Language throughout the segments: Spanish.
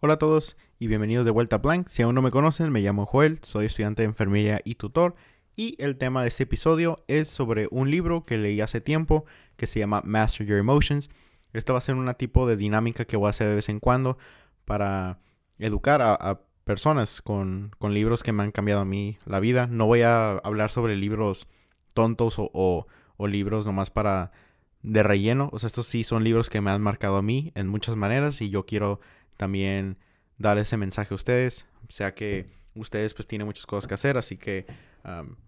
Hola a todos y bienvenidos de vuelta a Blank. Si aún no me conocen, me llamo Joel, soy estudiante de enfermería y tutor. Y el tema de este episodio es sobre un libro que leí hace tiempo que se llama Master Your Emotions. Esta va a ser una tipo de dinámica que voy a hacer de vez en cuando para educar a, personas con, libros que me han cambiado a mí la vida. No voy a hablar sobre libros tontos o, o libros nomás para de relleno. O sea, estos sí son libros que me han marcado a mí en muchas maneras y yo quiero también dar ese mensaje a ustedes, sea que ustedes pues tienen muchas cosas que hacer, así que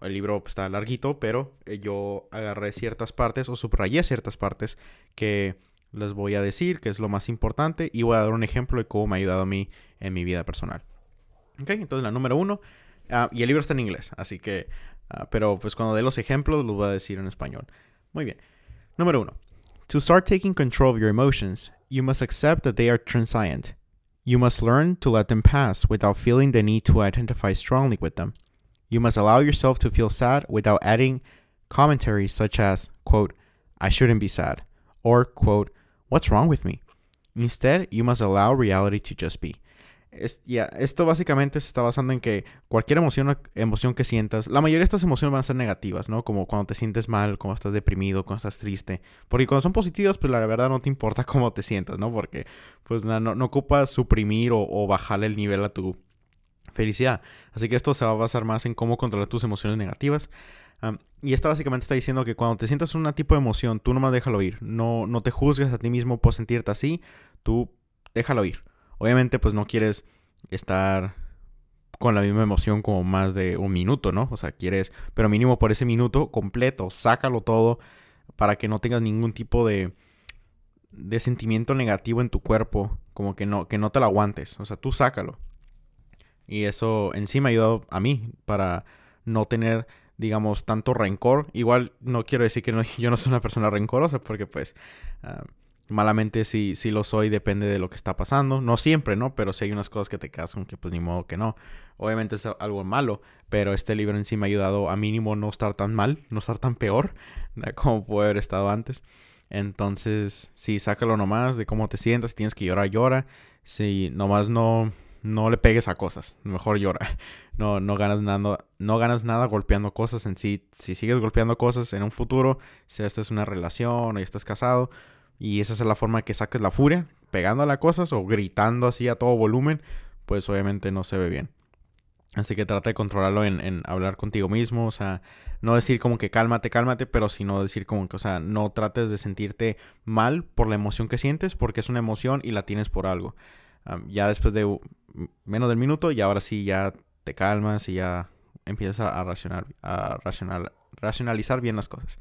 el libro pues, está larguito, pero eh, yo agarré ciertas partes o subrayé ciertas partes que les voy a decir que es lo más importante y voy a dar un ejemplo de cómo me ha ayudado a mí en mi vida personal. Ok, entonces la número uno, ah, y el libro está en inglés, así que, ah, pero pues cuando dé los ejemplos los voy a decir en español. Muy bien. Número uno. To start taking control of your emotions, you must accept that they are transient. You must learn to let them pass without feeling the need to identify strongly with them. You must allow yourself to feel sad without adding commentaries such as, quote, I shouldn't be sad, or, quote, what's wrong with me? Instead, you must allow reality to just be. Es, esto básicamente se está basando en que cualquier emoción, emoción que sientas, la mayoría de estas emociones van a ser negativas, ¿no? Como cuando te sientes mal, cuando estás deprimido, cuando estás triste. Porque cuando son positivas, pues la verdad no te importa cómo te sientas, ¿no? Porque pues no, no, ocupas suprimir o, o bajarle el nivel a tu felicidad. Así que esto se va a basar más en cómo controlar tus emociones negativas. y esta básicamente está diciendo que cuando te sientas un tipo de emoción, tú nomás déjalo ir. No, no te juzgues a ti mismo por sentirte así. Tú déjalo ir. Obviamente, pues no quieres estar con la misma emoción como más de un minuto, ¿no? O sea, quieres, pero mínimo por ese minuto completo, sácalo todo para que no tengas ningún tipo de, de sentimiento negativo en tu cuerpo, como que no, que no te lo aguantes, o sea, tú sácalo. Y eso en sí me ha ayudado a mí para no tener, digamos, tanto rencor. Igual no quiero decir que yo no soy una persona rencorosa, porque pues ah, Malamente si, si lo soy, depende de lo que está pasando. No siempre, ¿no? Pero si hay unas cosas que te casan que pues ni modo que no. Obviamente es algo malo, pero este libro en sí me ha ayudado a mínimo no estar tan mal, no estar tan peor como puede haber estado antes. Entonces, sí, sácalo nomás de cómo te sientas. Si tienes que llorar, llora. Si nomás no, no le pegues a cosas, mejor llora. No, no ganas nada, no ganas nada golpeando cosas en sí. Si sigues golpeando cosas en un futuro, si esta es una relación o ya estás casado, y esa es la forma que saques la furia, pegando a las cosas o gritando así a todo volumen, pues obviamente no se ve bien. Así que trata de controlarlo en, hablar contigo mismo, o sea, no decir como que cálmate, cálmate, pero sino decir como que, o sea, no trates de sentirte mal por la emoción que sientes, porque es una emoción y la tienes por algo. ya después de menos del minuto, y ahora sí ya te calmas y ya empiezas a, racionar, a racional, racionalizar bien las cosas.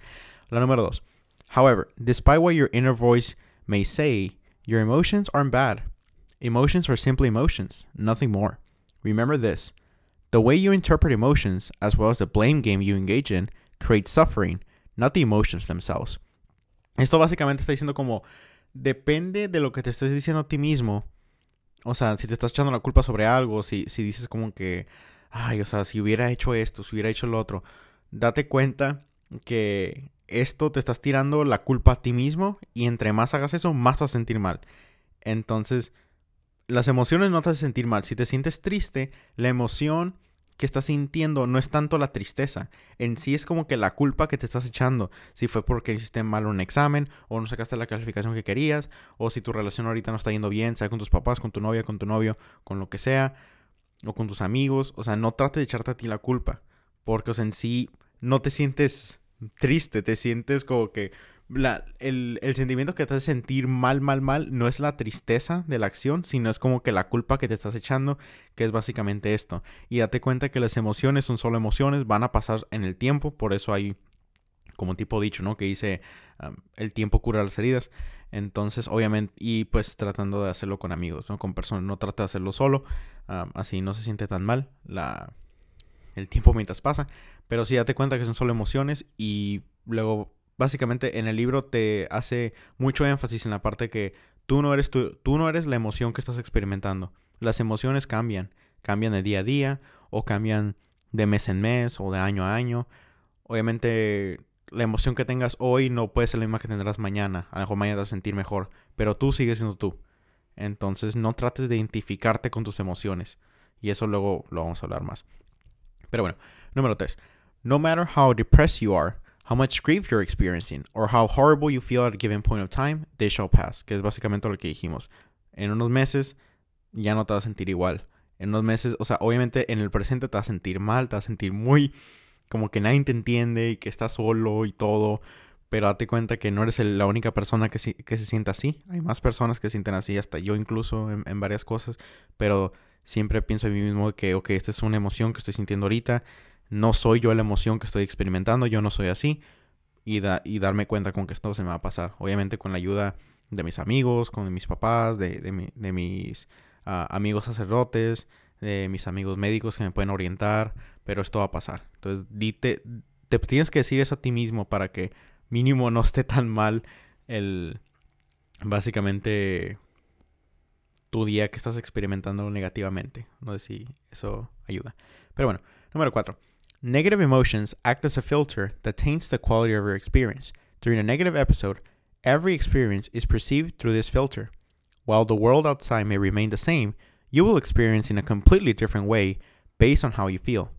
La número dos. However, despite what your inner voice may say, your emotions aren't bad. Emotions are simply emotions, nothing more. Remember this the way you interpret emotions, as well as the blame game you engage in, creates suffering, not the emotions themselves. Esto básicamente está diciendo como depende de lo que te estés diciendo a ti mismo. O sea, si te estás echando la culpa sobre algo, si, si dices como que, ay, o sea, si hubiera hecho esto, si hubiera hecho lo otro, date cuenta que esto te estás tirando la culpa a ti mismo y entre más hagas eso, más te vas a sentir mal. Entonces, las emociones no te hacen sentir mal. Si te sientes triste, la emoción que estás sintiendo no es tanto la tristeza. En sí es como que la culpa que te estás echando. Si fue porque hiciste mal un examen, o no sacaste la calificación que querías, o si tu relación ahorita no está yendo bien, sea con tus papás, con tu novia, con tu novio, con lo que sea, o con tus amigos. O sea, no trates de echarte a ti la culpa. Porque en sí no te sientes triste, te sientes como que la, el, sentimiento que te hace sentir mal, mal, mal, no es la tristeza de la acción, sino es como que la culpa que te estás echando, que es básicamente esto. Y date cuenta que las emociones son solo emociones, van a pasar en el tiempo, por eso hay como tipo dicho, ¿no? Que dice, el tiempo cura las heridas. Entonces, obviamente, y pues tratando de hacerlo con amigos, ¿no? Con personas, no trata de hacerlo solo, así no se siente tan mal la, el tiempo mientras pasa. Pero sí, date cuenta que son solo emociones y luego, básicamente en el libro te hace mucho énfasis en la parte que tú no eres, tú, no eres la emoción que estás experimentando. Las emociones cambian, cambian de día a día o cambian de mes en mes o de año a año. Obviamente la emoción que tengas hoy no puede ser la misma que tendrás mañana. A lo mejor mañana te vas a sentir mejor, pero tú sigues siendo tú. Entonces no trates de identificarte con tus emociones. Y eso luego lo vamos a hablar más. Pero bueno, número 3. No matter how depressed you are, how much grief you're experiencing, or how horrible you feel at a given point of time, they shall pass. Que es básicamente lo que dijimos. En unos meses ya no te vas a sentir igual. En unos meses, o sea, obviamente en el presente te vas a sentir mal, te vas a sentir muy como que nadie te entiende y que estás solo y todo. Pero date cuenta que no eres la única persona que, que, se sienta así. Hay más personas que se sienten así, hasta yo incluso en, varias cosas. Pero siempre pienso en mí mismo que, ok, esta es una emoción que estoy sintiendo ahorita. No soy yo la emoción que estoy experimentando, yo no soy así. Y, y darme cuenta con que esto se me va a pasar. Obviamente con la ayuda de mis amigos, con mis papás, de, de, mis ah, amigos sacerdotes, de mis amigos médicos que me pueden orientar. Pero esto va a pasar. Entonces, dite, te tienes que decir eso a ti mismo para que mínimo no esté tan mal el básicamente tu día que estás experimentando negativamente. No sé si eso ayuda. Pero bueno, número 4. Negative emotions act as a filter that taints the quality of your experience. During a negative episode, every experience is perceived through this filter. While the world outside may remain the same, you will experience in a completely different way based on how you feel.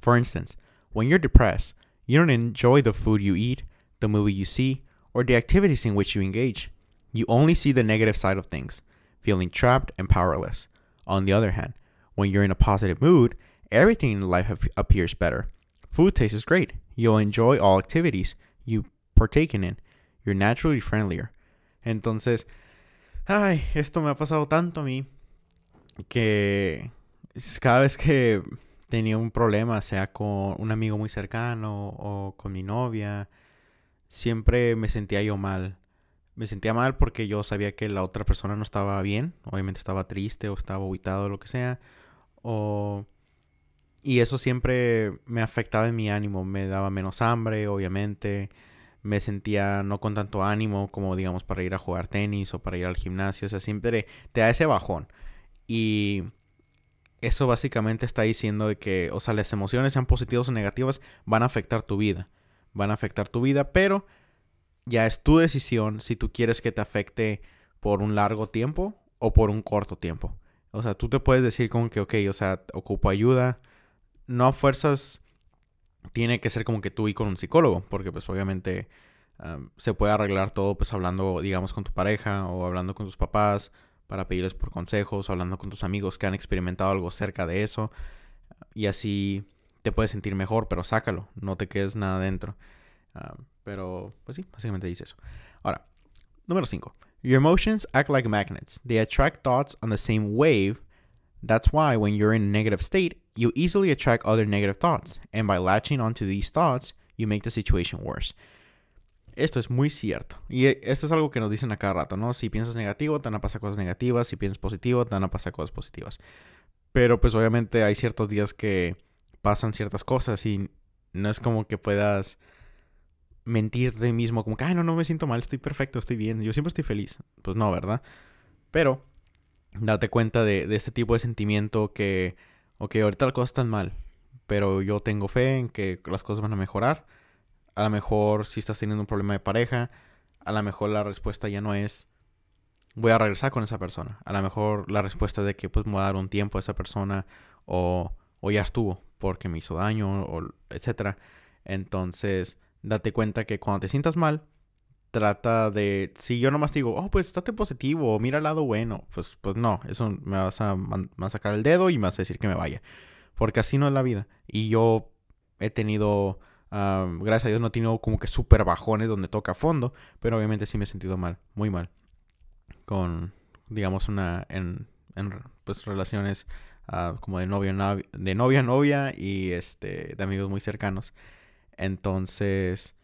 For instance, when you're depressed, you don't enjoy the food you eat, the movie you see, or the activities in which you engage. You only see the negative side of things, feeling trapped and powerless. On the other hand, when you're in a positive mood, everything in life appears better. Food tastes great. You'll enjoy all activities you partake in. You're naturally friendlier. Entonces, ay, esto me ha pasado tanto a mí que cada vez que tenía un problema, sea con un amigo muy cercano o con mi novia, siempre me sentía yo mal. Me sentía mal porque yo sabía que la otra persona no estaba bien, obviamente estaba triste o estaba aguitado o lo que sea, o... Y eso siempre me afectaba en mi ánimo, me daba menos hambre, obviamente, me sentía no con tanto ánimo como digamos para ir a jugar tenis o para ir al gimnasio, o sea, siempre te da ese bajón. Y eso básicamente está diciendo de que, o sea, las emociones sean positivas o negativas, van a afectar tu vida. Van a afectar tu vida, pero ya es tu decisión si tú quieres que te afecte por un largo tiempo o por un corto tiempo. O sea, tú te puedes decir como que, ok, o sea, ocupo ayuda. No a fuerzas tiene que ser como que tú y con un psicólogo, porque pues obviamente se puede arreglar todo pues hablando, digamos, con tu pareja o hablando con tus papás para pedirles por consejos, hablando con tus amigos que han experimentado algo cerca de eso y así te puedes sentir mejor, pero sácalo, no te quedes nada dentro. Pero, pues sí, básicamente dice eso. Ahora, número 5. Your emotions act like magnets. They attract thoughts on the same wave. That's why when you're in a negative state, you easily attract other negative thoughts. And by latching onto these thoughts, you make the situation worse. Esto es muy cierto. Y eh, esto es algo que nos dicen a cada rato, ¿no? Si piensas negativo, te van a pasar cosas negativas. Si piensas positivo, te van a pasar cosas positivas. Pero pues obviamente hay ciertos días que pasan ciertas cosas y no es como que puedas mentir de mismo como que, ay, no, no me siento mal, estoy perfecto, estoy bien, yo siempre estoy feliz. Pues no, ¿verdad? Pero date cuenta de, de este tipo de sentimiento que, ok, ahorita las cosas están mal, pero yo tengo fe en que las cosas van a mejorar a lo mejor si estás teniendo un problema de pareja, a lo mejor la respuesta ya no es voy a regresar con esa persona. A lo mejor la respuesta es de que pues me voy a dar un tiempo a esa persona o, o ya estuvo porque me hizo daño o etcétera. Entonces, date cuenta que cuando te sientas mal, trata de si yo nomás digo, "Oh, pues estate positivo, mira el lado bueno." Pues pues no, eso me vas a, sacar el dedo y me vas a decir que me vaya. Porque así no es la vida. Y yo he tenido gracias a Dios no he tenido como que súper bajones donde toca fondo, pero obviamente sí me he sentido mal, muy mal. Con, digamos, una, en, en pues relaciones ah, como de novia, de novia novia y este, de amigos muy cercanos. Entonces,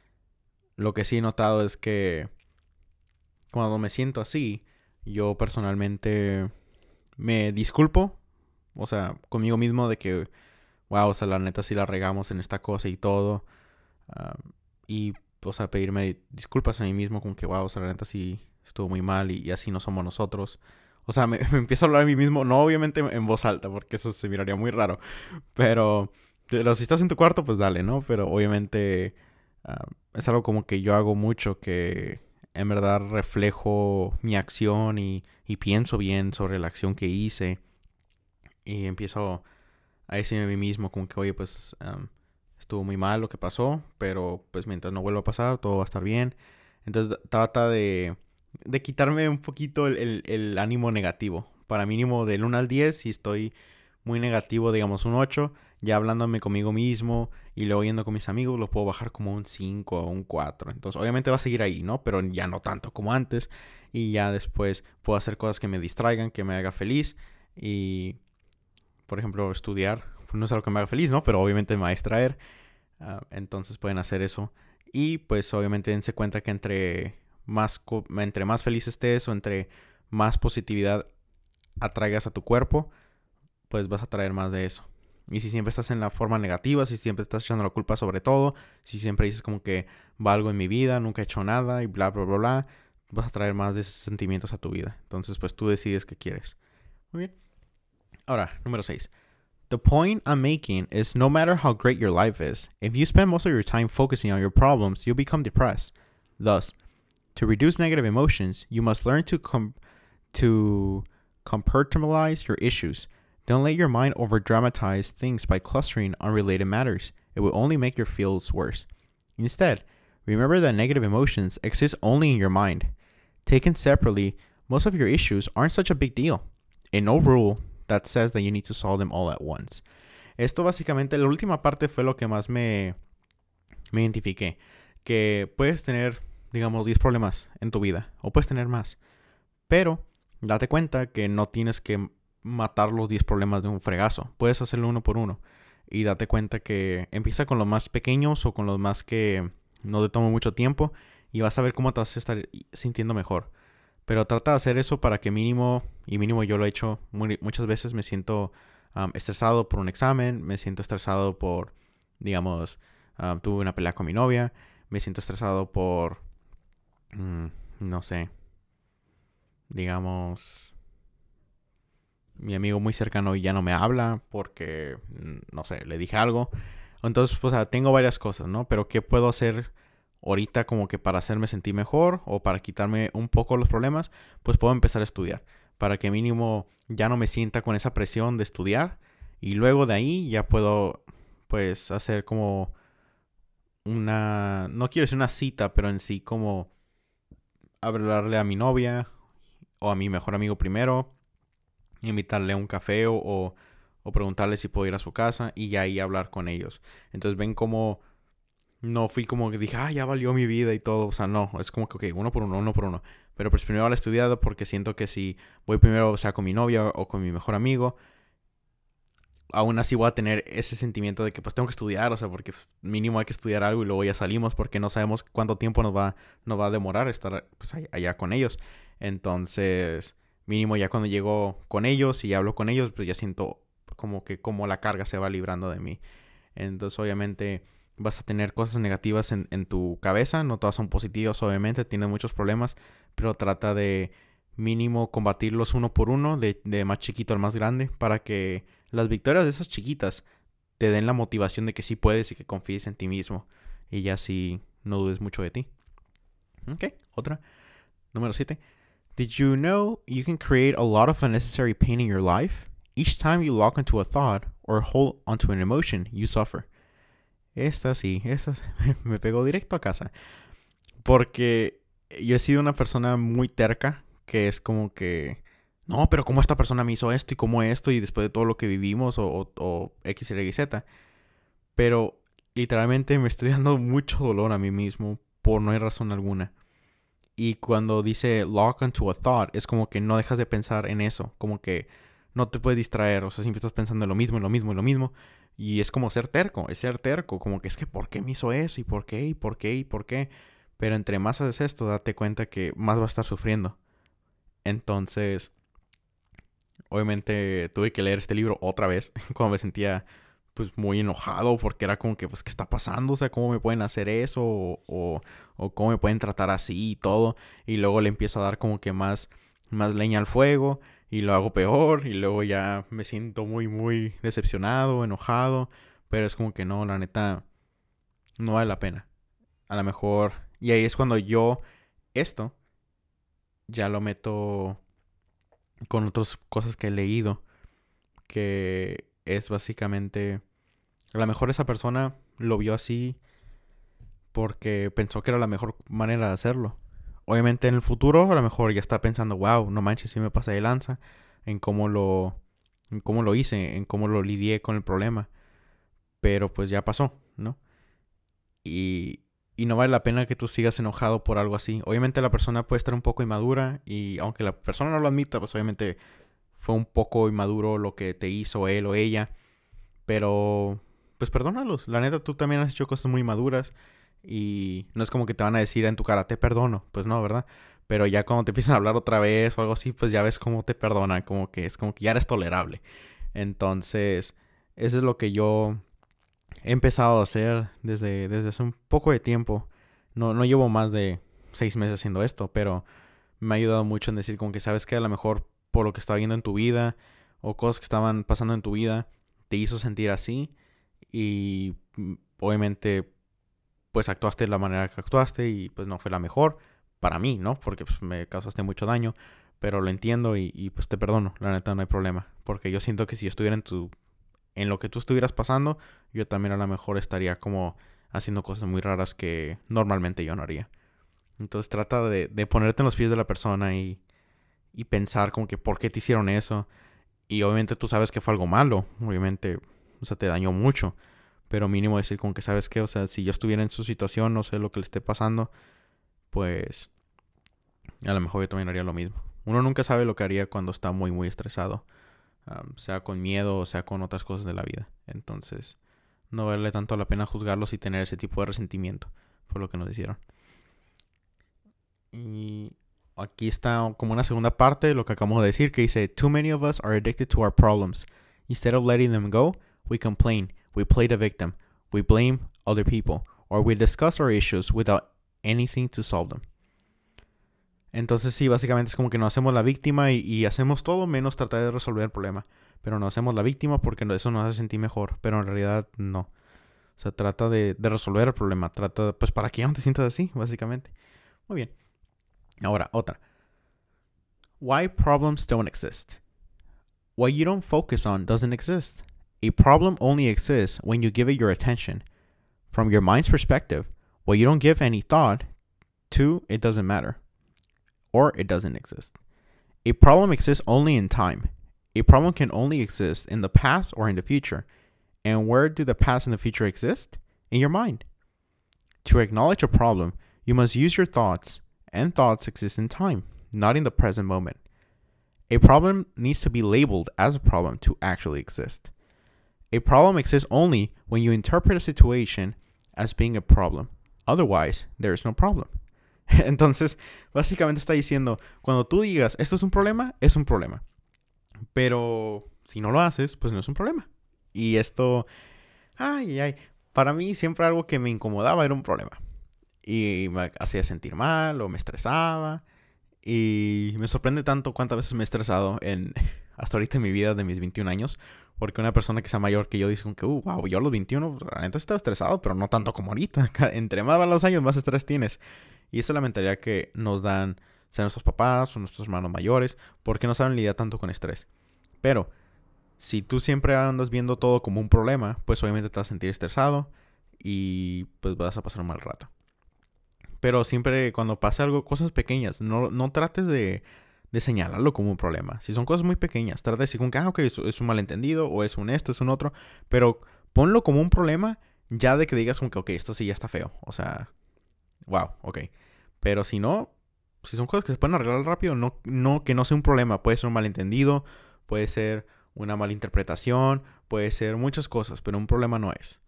lo que sí he notado es que cuando me siento así, yo personalmente me disculpo, o sea, conmigo mismo de que, wow, o sea, la neta sí la regamos en esta cosa y todo y, o sea, pedirme disculpas a mí mismo con que, wow, o sea, la neta sí estuvo muy mal y, así no somos nosotros. O sea, me, empiezo a hablar a mí mismo, no obviamente en voz alta, porque eso se miraría muy raro. Pero, pero si estás en tu cuarto, pues dale, ¿no? Pero obviamente es algo como que yo hago mucho, que en verdad reflejo mi acción y, y pienso bien sobre la acción que hice y empiezo a decirme a mí mismo como que, oye, pues estuvo muy mal lo que pasó, pero pues mientras no vuelva a pasar, todo va a estar bien. Entonces trata de, de quitarme un poquito el, el, ánimo negativo. Para mínimo del 1 al 10, si estoy muy negativo, digamos un 8, ya hablándome conmigo mismo y luego yendo con mis amigos, lo puedo bajar como un 5 o un 4. Entonces, obviamente va a seguir ahí, ¿no? Pero ya no tanto como antes. Y ya después puedo hacer cosas que me distraigan, que me haga feliz. Y, por ejemplo, estudiar. Pues no es algo que me haga feliz, ¿no? Pero obviamente me va a distraer. Ah, entonces pueden hacer eso. Y pues obviamente dense cuenta que entre más, entre más feliz estés o entre más positividad atraigas a tu cuerpo, pues vas a traer más de eso. Y si siempre estás en la forma negativa, si siempre estás echando la culpa sobre todo, si siempre dices como que valgo en mi vida, nunca he hecho nada y bla, bla, bla, bla, vas a traer más de esos sentimientos a tu vida. Entonces, pues tú decides qué quieres. Muy bien. Ahora, número 6. The point I'm making is no matter how great your life is, if you spend most of your time focusing on your problems, you'll become depressed. Thus, to reduce negative emotions, you must learn to com- to compartmentalize your issues. Don't let your mind over dramatize things by clustering unrelated matters. It will only make your feels worse. Instead, remember that negative emotions exist only in your mind. Taken separately, most of your issues aren't such a big deal. And no rule that says that you need to solve them all at once. Esto básicamente, la última parte fue lo que más me, me identifiqué. Que puedes tener, digamos, 10 problemas en tu vida. O puedes tener más. Pero date cuenta que no tienes que matar los 10 problemas de un fregazo. Puedes hacerlo uno por uno. Y date cuenta que empieza con los más pequeños o con los más que no te toman mucho tiempo. Y vas a ver cómo te vas a estar sintiendo mejor. Pero trata de hacer eso para que mínimo, y mínimo yo lo he hecho muchas veces, me siento estresado por un examen, me siento estresado por, digamos, tuve una pelea con mi novia, me siento estresado por, mm, no sé, digamos, mi amigo muy cercano ya no me habla porque, mm, no sé, le dije algo. Entonces, pues, tengo varias cosas, ¿no? Pero ¿qué puedo hacer ahorita como que para hacerme sentir mejor o para quitarme un poco los problemas? Pues puedo empezar a estudiar. Para que mínimo ya no me sienta con esa presión de estudiar. Y luego de ahí ya puedo, pues, hacer como una... No quiero decir una cita, pero en sí como hablarle a mi novia o a mi mejor amigo primero invitarle a un café o, o, preguntarle si puedo ir a su casa y ya ahí hablar con ellos. Entonces ven como no fui como que dije, ah, ya valió mi vida y todo. O sea, no, es como que, ok, uno por uno, uno por uno. Pero pues primero la estudiado porque siento que si voy primero, o sea, con mi novia o con mi mejor amigo, aún así voy a tener ese sentimiento de que pues tengo que estudiar, o sea, porque mínimo hay que estudiar algo y luego ya salimos porque no sabemos cuánto tiempo nos va, va a demorar estar pues, allá con ellos. Entonces, mínimo ya cuando llego con ellos y hablo con ellos, pues ya siento como que como la carga se va librando de mí. Entonces obviamente vas a tener cosas negativas en, tu cabeza, no todas son positivas obviamente, tienes muchos problemas, pero trata de mínimo combatirlos uno por uno, de, de más chiquito al más grande, para que las victorias de esas chiquitas te den la motivación de que sí puedes y que confíes en ti mismo. Y ya así no dudes mucho de ti. Ok, otra. Número 7. Did you know you can create a lot of unnecessary pain in your life? Each time you lock onto a thought or hold onto an emotion, you suffer. Esta sí, esta me pegó directo a casa. Porque yo he sido una persona muy terca, que es como que, no, pero ¿cómo esta persona me hizo esto y cómo esto y después de todo lo que vivimos o, o, X, Y, Z? Pero literalmente me estoy dando mucho dolor a mí mismo por no hay razón alguna. Y cuando dice lock onto a thought, es como que no dejas de pensar en eso, como que no te puedes distraer, o sea, siempre estás pensando en lo mismo, en lo mismo, en lo mismo. Y es como ser terco, es ser terco, como que es que ¿por qué me hizo eso? ¿Y por qué? ¿Y por qué? ¿Y por qué? Pero entre más haces esto, date cuenta que más va a estar sufriendo. Entonces, obviamente tuve que leer este libro otra vez cuando me sentía pues muy enojado porque era como que, pues, ¿qué está pasando? O sea, ¿cómo me pueden hacer eso? O, o, cómo me pueden tratar así y todo. Y luego le empiezo a dar como que más, más leña al fuego y lo hago peor y luego ya me siento muy, muy decepcionado, enojado. Pero es como que no, la neta, no vale la pena. A lo mejor... Y ahí es cuando yo esto ya lo meto con otras cosas que he leído. Que es básicamente. A lo mejor esa persona lo vio así porque pensó que era la mejor manera de hacerlo. Obviamente en el futuro a lo mejor ya está pensando, wow, no manches, si me pasa de lanza en cómo lo, en cómo lo hice, en cómo lo lidié con el problema. Pero pues ya pasó, ¿no? Y, y no vale la pena que tú sigas enojado por algo así. Obviamente la persona puede estar un poco inmadura y aunque la persona no lo admita, pues obviamente fue un poco inmaduro lo que te hizo él o ella. Pero pues perdónalos. La neta, tú también has hecho cosas muy maduras y no es como que te van a decir en tu cara, te perdono. Pues no, ¿verdad? Pero ya cuando te empiezan a hablar otra vez o algo así, pues ya ves cómo te perdonan, como que es como que ya eres tolerable. Entonces, eso es lo que yo he empezado a hacer desde, desde hace un poco de tiempo. No, no llevo más de seis meses haciendo esto, pero me ha ayudado mucho en decir como que sabes que a lo mejor por lo que estaba viendo en tu vida o cosas que estaban pasando en tu vida te hizo sentir así y mm, obviamente pues actuaste de la manera que actuaste y pues no fue la mejor para mí, ¿no? Porque pues, me causaste mucho daño, pero lo entiendo y, pues te perdono, la neta no hay problema, porque yo siento que si yo estuviera en tu en lo que tú estuvieras pasando, yo también a lo mejor estaría como haciendo cosas muy raras que normalmente yo no haría. Entonces trata de, de ponerte en los pies de la persona y, y pensar como que por qué te hicieron eso. Y obviamente tú sabes que fue algo malo, obviamente, o sea, te dañó mucho. Pero mínimo decir como que sabes que, o sea, si yo estuviera en su situación, no sé lo que le esté pasando, pues a lo mejor yo también haría lo mismo. Uno nunca sabe lo que haría cuando está muy, muy estresado sea con miedo o sea con otras cosas de la vida. Entonces, no vale tanto la pena juzgarlos y tener ese tipo de resentimiento por lo que nos hicieron. Y aquí está como una segunda parte de lo que acabamos de decir que dice, Too many of us are addicted to our problems. Instead of letting them go, we complain, we play the victim, we blame other people, or we discuss our issues without anything to solve them. Entonces sí, básicamente es como que nos hacemos la víctima y, hacemos todo menos tratar de resolver el problema. Pero nos hacemos la víctima porque eso nos hace sentir mejor. Pero en realidad no. O sea, trata de, resolver el problema. Trata, pues para que no te sientas así, básicamente. Muy bien. Ahora, otra. Why problems don't exist. What you don't focus on doesn't exist. A problem only exists when you give it your attention. From your mind's perspective, what you don't give any thought to, it doesn't matter or it doesn't exist. A problem exists only in time. A problem can only exist in the past or in the future. And where do the past and the future exist? In your mind. To acknowledge a problem, you must use your thoughts, and thoughts exist in time, not in the present moment. A problem needs to be labeled as a problem to actually exist. A problem exists only when you interpret a situation as being a problem. Otherwise, there is no problem. Entonces, básicamente está diciendo, cuando tú digas, esto es un problema, es un problema. Pero si no lo haces, pues no es un problema. Y esto, ay, ay, para mí siempre algo que me incomodaba era un problema. Y me hacía sentir mal o me estresaba. Y me sorprende tanto cuántas veces me he estresado en, hasta ahorita en mi vida de mis 21 años. Porque una persona que sea mayor que yo dice que, uh, wow, yo a los 21 realmente estaba estresado, pero no tanto como ahorita. Entre más van los años, más estrés tienes. Y esa es la mentalidad que nos dan, sean nuestros papás o nuestros hermanos mayores, porque no saben lidiar tanto con estrés. Pero, si tú siempre andas viendo todo como un problema, pues obviamente te vas a sentir estresado y pues vas a pasar un mal rato. Pero siempre cuando pasa algo, cosas pequeñas, no, no trates de, de señalarlo como un problema. Si son cosas muy pequeñas, trata de decir como que, ah, ok, es, un malentendido, o es un esto, es un otro, pero ponlo como un problema ya de que digas como que, ok, esto sí ya está feo. O sea, wow, ok. Pero si no, si son cosas que se pueden arreglar rápido, no, no, que no sea un problema. Puede ser un malentendido, puede ser una malinterpretación, puede ser muchas cosas, pero un problema no es.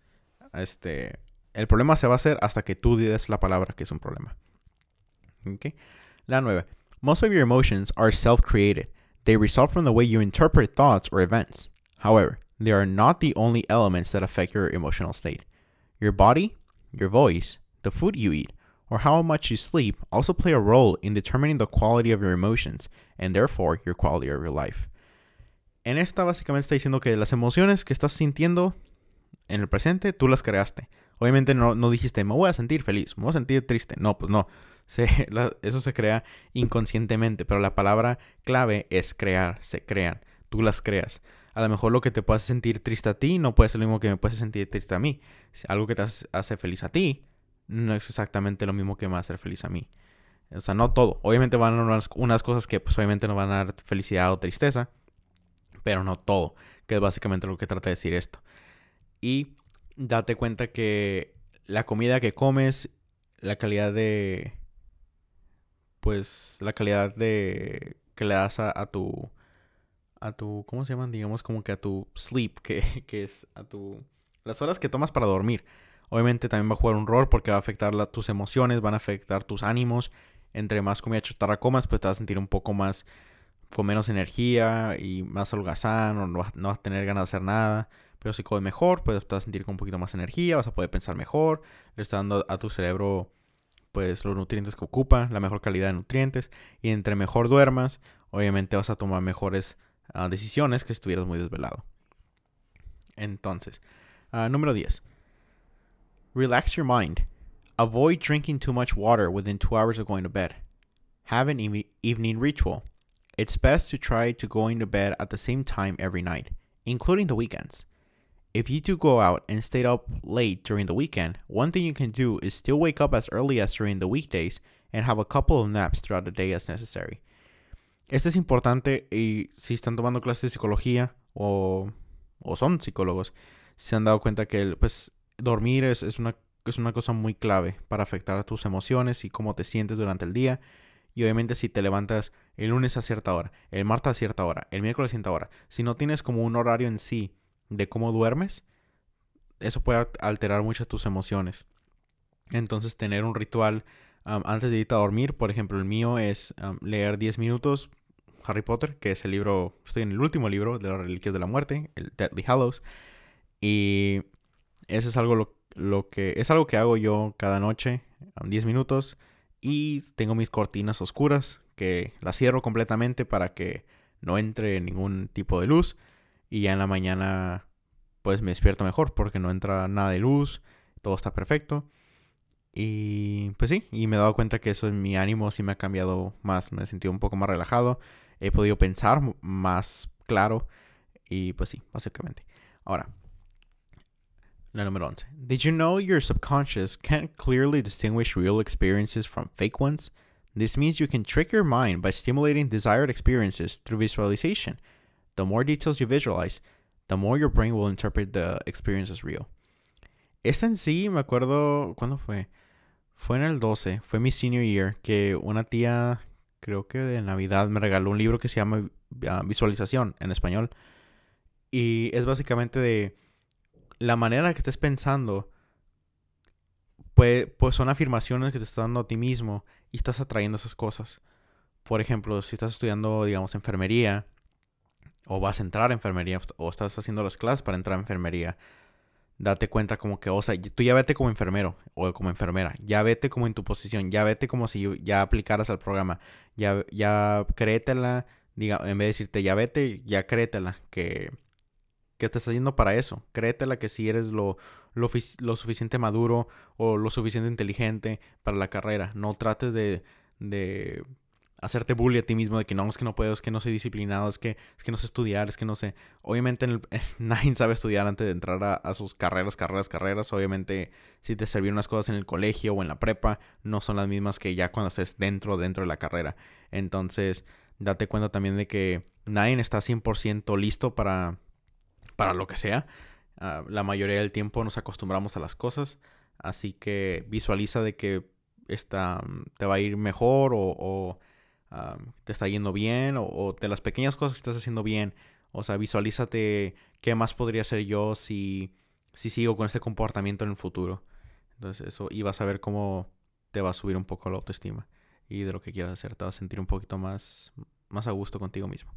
Este, el problema se va a hacer hasta que tú digas la palabra que es un problema. Okay. La nueve. Most of your emotions are self-created. They result from the way you interpret thoughts or events. However, they are not the only elements that affect your emotional state. Your body, your voice, the food you eat, or how much you sleep also play a role in determining the quality of your emotions and therefore your quality of your life. En esta básicamente está diciendo que las emociones que estás sintiendo en el presente, tú las creaste. Obviamente no, no dijiste, me voy a sentir feliz, me voy a sentir triste. No, pues no. eso se crea inconscientemente, pero la palabra clave es crear, se crean, tú las creas. A lo mejor lo que te puede sentir triste a ti no puede ser lo mismo que me puede sentir triste a mí. Algo que te hace feliz a ti no es exactamente lo mismo que me hacer feliz a mí. O sea, no todo. Obviamente van haber unas, cosas que pues obviamente no van a dar felicidad o tristeza, pero no todo, que es básicamente lo que trata de decir esto. Y date cuenta que la comida que comes, la calidad de, pues, la calidad de que le das a, tu, a tu, ¿cómo se llaman? Digamos como que a tu sleep, que, que es a tu, las horas que tomas para dormir. Obviamente también va a jugar un rol porque va a afectar tus emociones, van a afectar tus ánimos. Entre más comida chatarra comas, pues te vas a sentir un poco más con menos energía y más holgazán o no no vas a tener ganas de hacer nada. Pero si comes mejor, pues te vas a sentir con un poquito más energía, vas a poder pensar mejor, le estás dando a tu cerebro pues los nutrientes que ocupa, la mejor calidad de nutrientes y entre mejor duermas, obviamente vas a tomar mejores ah, decisiones que estuvieras muy desvelado. Entonces, uh, número 10. Relax your mind. Avoid drinking too much water within two hours of going to bed. Have an evening ritual. It's best to try to going to bed at the same time every night, including the weekends. If you do go out and stay up late during the weekend, one thing you can do is still wake up as early as during the weekdays and have a couple of naps throughout the day as necessary. Esto es importante y si están tomando clases de psicología o, o son psicólogos, se han dado cuenta que pues dormir es, es, una, es una cosa muy clave para afectar a tus emociones y cómo te sientes durante el día. Y obviamente si te levantas el lunes a cierta hora, el martes a cierta hora, el miércoles a cierta hora, si no tienes como un horario en sí de cómo duermes, eso puede alterar muchas tus emociones. Entonces tener un ritual antes de irte a dormir, por ejemplo, el mío es leer 10 minutos Harry Potter, que es el libro, estoy en el último libro de las Reliquias de la Muerte, el Deadly Hallows. Y eso es algo lo, que es algo que hago yo cada noche, 10 minutos y tengo mis cortinas oscuras que las cierro completamente para que no entre ningún tipo de luz y ya en la mañana pues me despierto mejor porque no entra nada de luz, todo está perfecto. Y pues sí, y me he dado cuenta que eso en mi ánimo sí me ha cambiado más, me he sentido un poco más relajado, he podido pensar más claro y pues sí, básicamente. Ahora, la número 11. Did you know your subconscious can't clearly distinguish real experiences from fake ones? This means you can trick your mind by stimulating desired experiences through visualization. The more details you visualize, the more your brain will interpret the experience as real. Esta en sí, me acuerdo, ¿cuándo fue? Fue en el 12, fue mi senior year, que una tía, creo que de Navidad, me regaló un libro que se llama ah, Visualización en español. Y es básicamente de la manera que estés pensando, pues, pues son afirmaciones que te estás dando a ti mismo y estás atrayendo esas cosas. Por ejemplo, si estás estudiando, digamos, enfermería, o vas a entrar a enfermería o estás haciendo las clases para entrar a enfermería, date cuenta como que, o sea, tú ya vete como enfermero o como enfermera, ya vete como en tu posición, ya vete como si ya aplicaras al programa, ya, ya créetela, diga, en vez de decirte ya vete, ya créetela, que, que te estás haciendo para eso, créetela que si eres lo, lo, lo suficiente maduro o lo suficiente inteligente para la carrera, no trates de, de hacerte bully a ti mismo de que no, es que no puedo, es que no soy disciplinado, es que, es que no sé estudiar, es que no sé. Obviamente nadie sabe estudiar antes de entrar a, sus carreras, carreras, carreras. Obviamente si te sirvieron unas cosas en el colegio o en la prepa, no son las mismas que ya cuando estés dentro, dentro de la carrera. Entonces, date cuenta también de que nadie está 100% listo para, para lo que sea. Ah, la mayoría del tiempo nos acostumbramos a las cosas. Así que visualiza de que esta, te va a ir mejor o te está yendo bien o, de las pequeñas cosas que estás haciendo bien. O sea, visualízate qué más podría hacer yo si, si sigo con este comportamiento en el futuro. Entonces eso, y vas a ver cómo te va a subir un poco la autoestima y de lo que quieras hacer. Te vas a sentir un poquito más, más a gusto contigo mismo.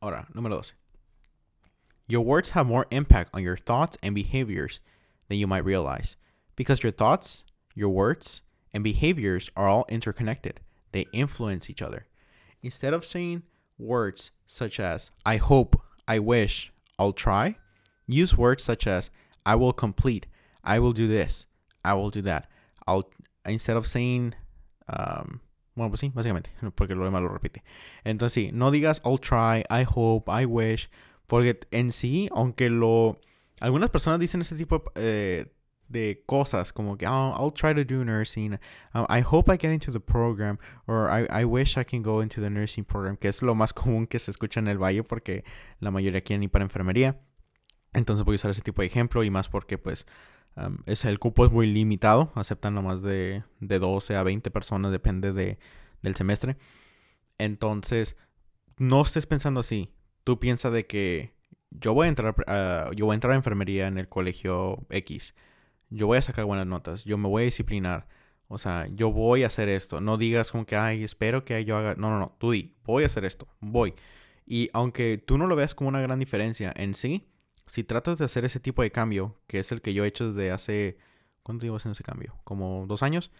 Ahora, número 12. Your words have more impact on your thoughts and behaviors than you might realize because your thoughts, your words, and behaviors are all interconnected. They influence each other. Instead of saying words such as I hope, I wish, I'll try, use words such as I will complete. I will do this. I will do that. I'll, instead of saying, um, bueno, pues sí, básicamente, porque lo demás lo repite. Entonces sí, no digas I'll try, I hope, I wish, porque en sí, aunque lo... Algunas personas dicen ese tipo eh, de cosas como que oh, I'll try to do nursing, uh, I hope I get into the program, or I, I wish I can go into the nursing program, que es lo más común que se escucha en el valle porque la mayoría quieren ir para enfermería. Entonces voy a usar ese tipo de ejemplo y más porque pues um, es, el cupo es muy limitado, aceptan nomás de, de 12 a 20 personas, depende de, del semestre. Entonces, no estés pensando así. Tú piensas de que yo voy a entrar, uh, yo voy a entrar a enfermería en el colegio X. Yo voy a sacar buenas notas. Yo me voy a disciplinar. O sea, yo voy a hacer esto. No digas como que, ay, espero que yo haga. No, no, no. Tú di, voy a hacer esto. Voy. Y aunque tú no lo veas como una gran diferencia en sí, si tratas de hacer ese tipo de cambio, que es el que yo he hecho desde hace... ¿Cuánto llevo haciendo ese cambio? ¿Como dos años?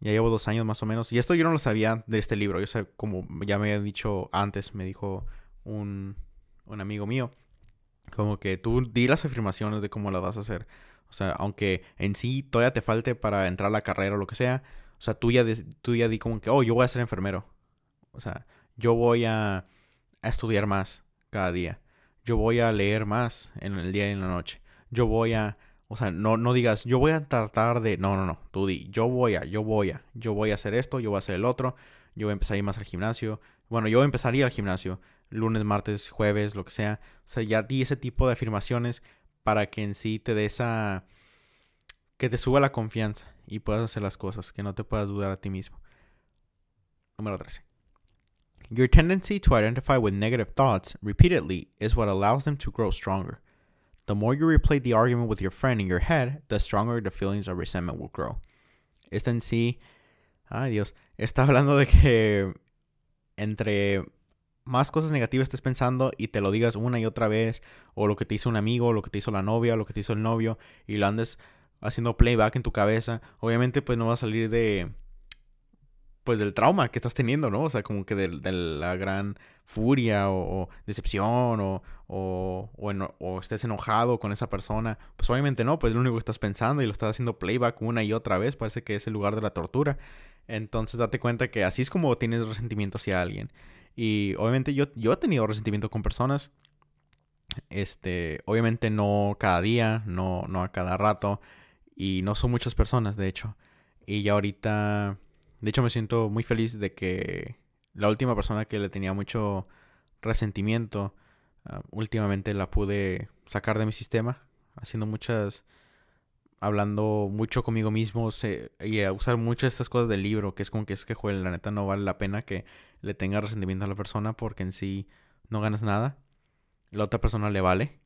Ya llevo dos años más o menos. Y esto yo no lo sabía de este libro. Yo sé, como ya me había dicho antes, me dijo un, un amigo mío, como que tú di las afirmaciones de cómo las vas a hacer. O sea, aunque en sí todavía te falte para entrar a la carrera o lo que sea, o sea, tú ya, tú ya di como que, oh, yo voy a ser enfermero. O sea, yo voy a, estudiar más cada día yo voy a leer más en el día y en la noche. Yo voy a, o sea, no, no digas, yo voy a tratar de, no, no, no, tú di, yo voy a, yo voy a, yo voy a hacer esto, yo voy a hacer el otro, yo voy a empezar a ir más al gimnasio. Bueno, yo voy a empezar a ir al gimnasio, lunes, martes, jueves, lo que sea. O sea, ya di ese tipo de afirmaciones para que en sí te dé esa, que te suba la confianza y puedas hacer las cosas, que no te puedas dudar a ti mismo. Número 13. Your tendency to identify with negative thoughts repeatedly is what allows them to grow stronger. The more you replay the argument with your friend in your head, the stronger the feelings of resentment will grow. Esta en sí, ay Dios, está hablando de que entre más cosas negativas estés pensando y te lo digas una y otra vez, o lo que te hizo un amigo, o lo que te hizo la novia, o lo que te hizo el novio, y lo andes haciendo playback en tu cabeza, obviamente pues no va a salir de pues del trauma que estás teniendo, ¿no? O sea, como que de, la gran furia o, decepción o, o, o, estés enojado con esa persona. Pues obviamente no, pues es lo único que estás pensando y lo estás haciendo playback una y otra vez. Parece que es el lugar de la tortura. Entonces date cuenta que así es como tienes resentimiento hacia alguien. Y obviamente yo, yo he tenido resentimiento con personas. Este, obviamente no cada día, no, no a cada rato. Y no son muchas personas, de hecho. Y ya ahorita de hecho, me siento muy feliz de que la última persona que le tenía mucho resentimiento, ah, últimamente la pude sacar de mi sistema, haciendo muchas, hablando mucho conmigo mismo y a usar muchas de estas cosas del libro, que es como que es que, joder, la neta no vale la pena que le tenga resentimiento a la persona porque en sí no ganas nada. La otra persona le vale.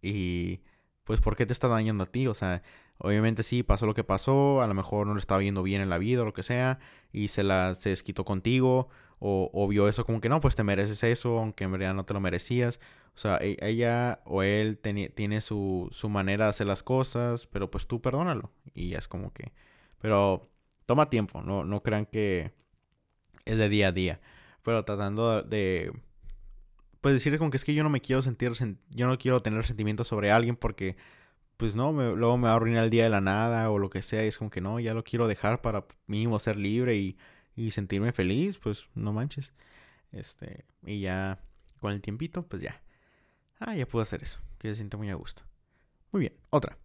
Y pues, ¿por qué te está dañando a ti? O sea, Obviamente sí, pasó lo que pasó, a lo mejor no le estaba yendo bien en la vida o lo que sea, y se la se desquitó contigo, o, vio eso como que no, pues te mereces eso, aunque en realidad no te lo merecías. O sea, e, ella o él tiene su, su manera de hacer las cosas, pero pues tú perdónalo. Y ya es como que... Pero toma tiempo, no, no crean que es de día a día. Pero tratando de... Pues decirle como que es que yo no me quiero sentir... Yo no quiero tener sentimientos sobre alguien porque pues no, luego me va a arruinar el día de la nada o lo que sea. Y es como que no, ya lo quiero dejar para mínimo ser libre y, y sentirme feliz, pues no manches. Este, y ya con el tiempito, pues ya. Ah, ya puedo hacer eso, que se siente muy a gusto. Muy bien, otra.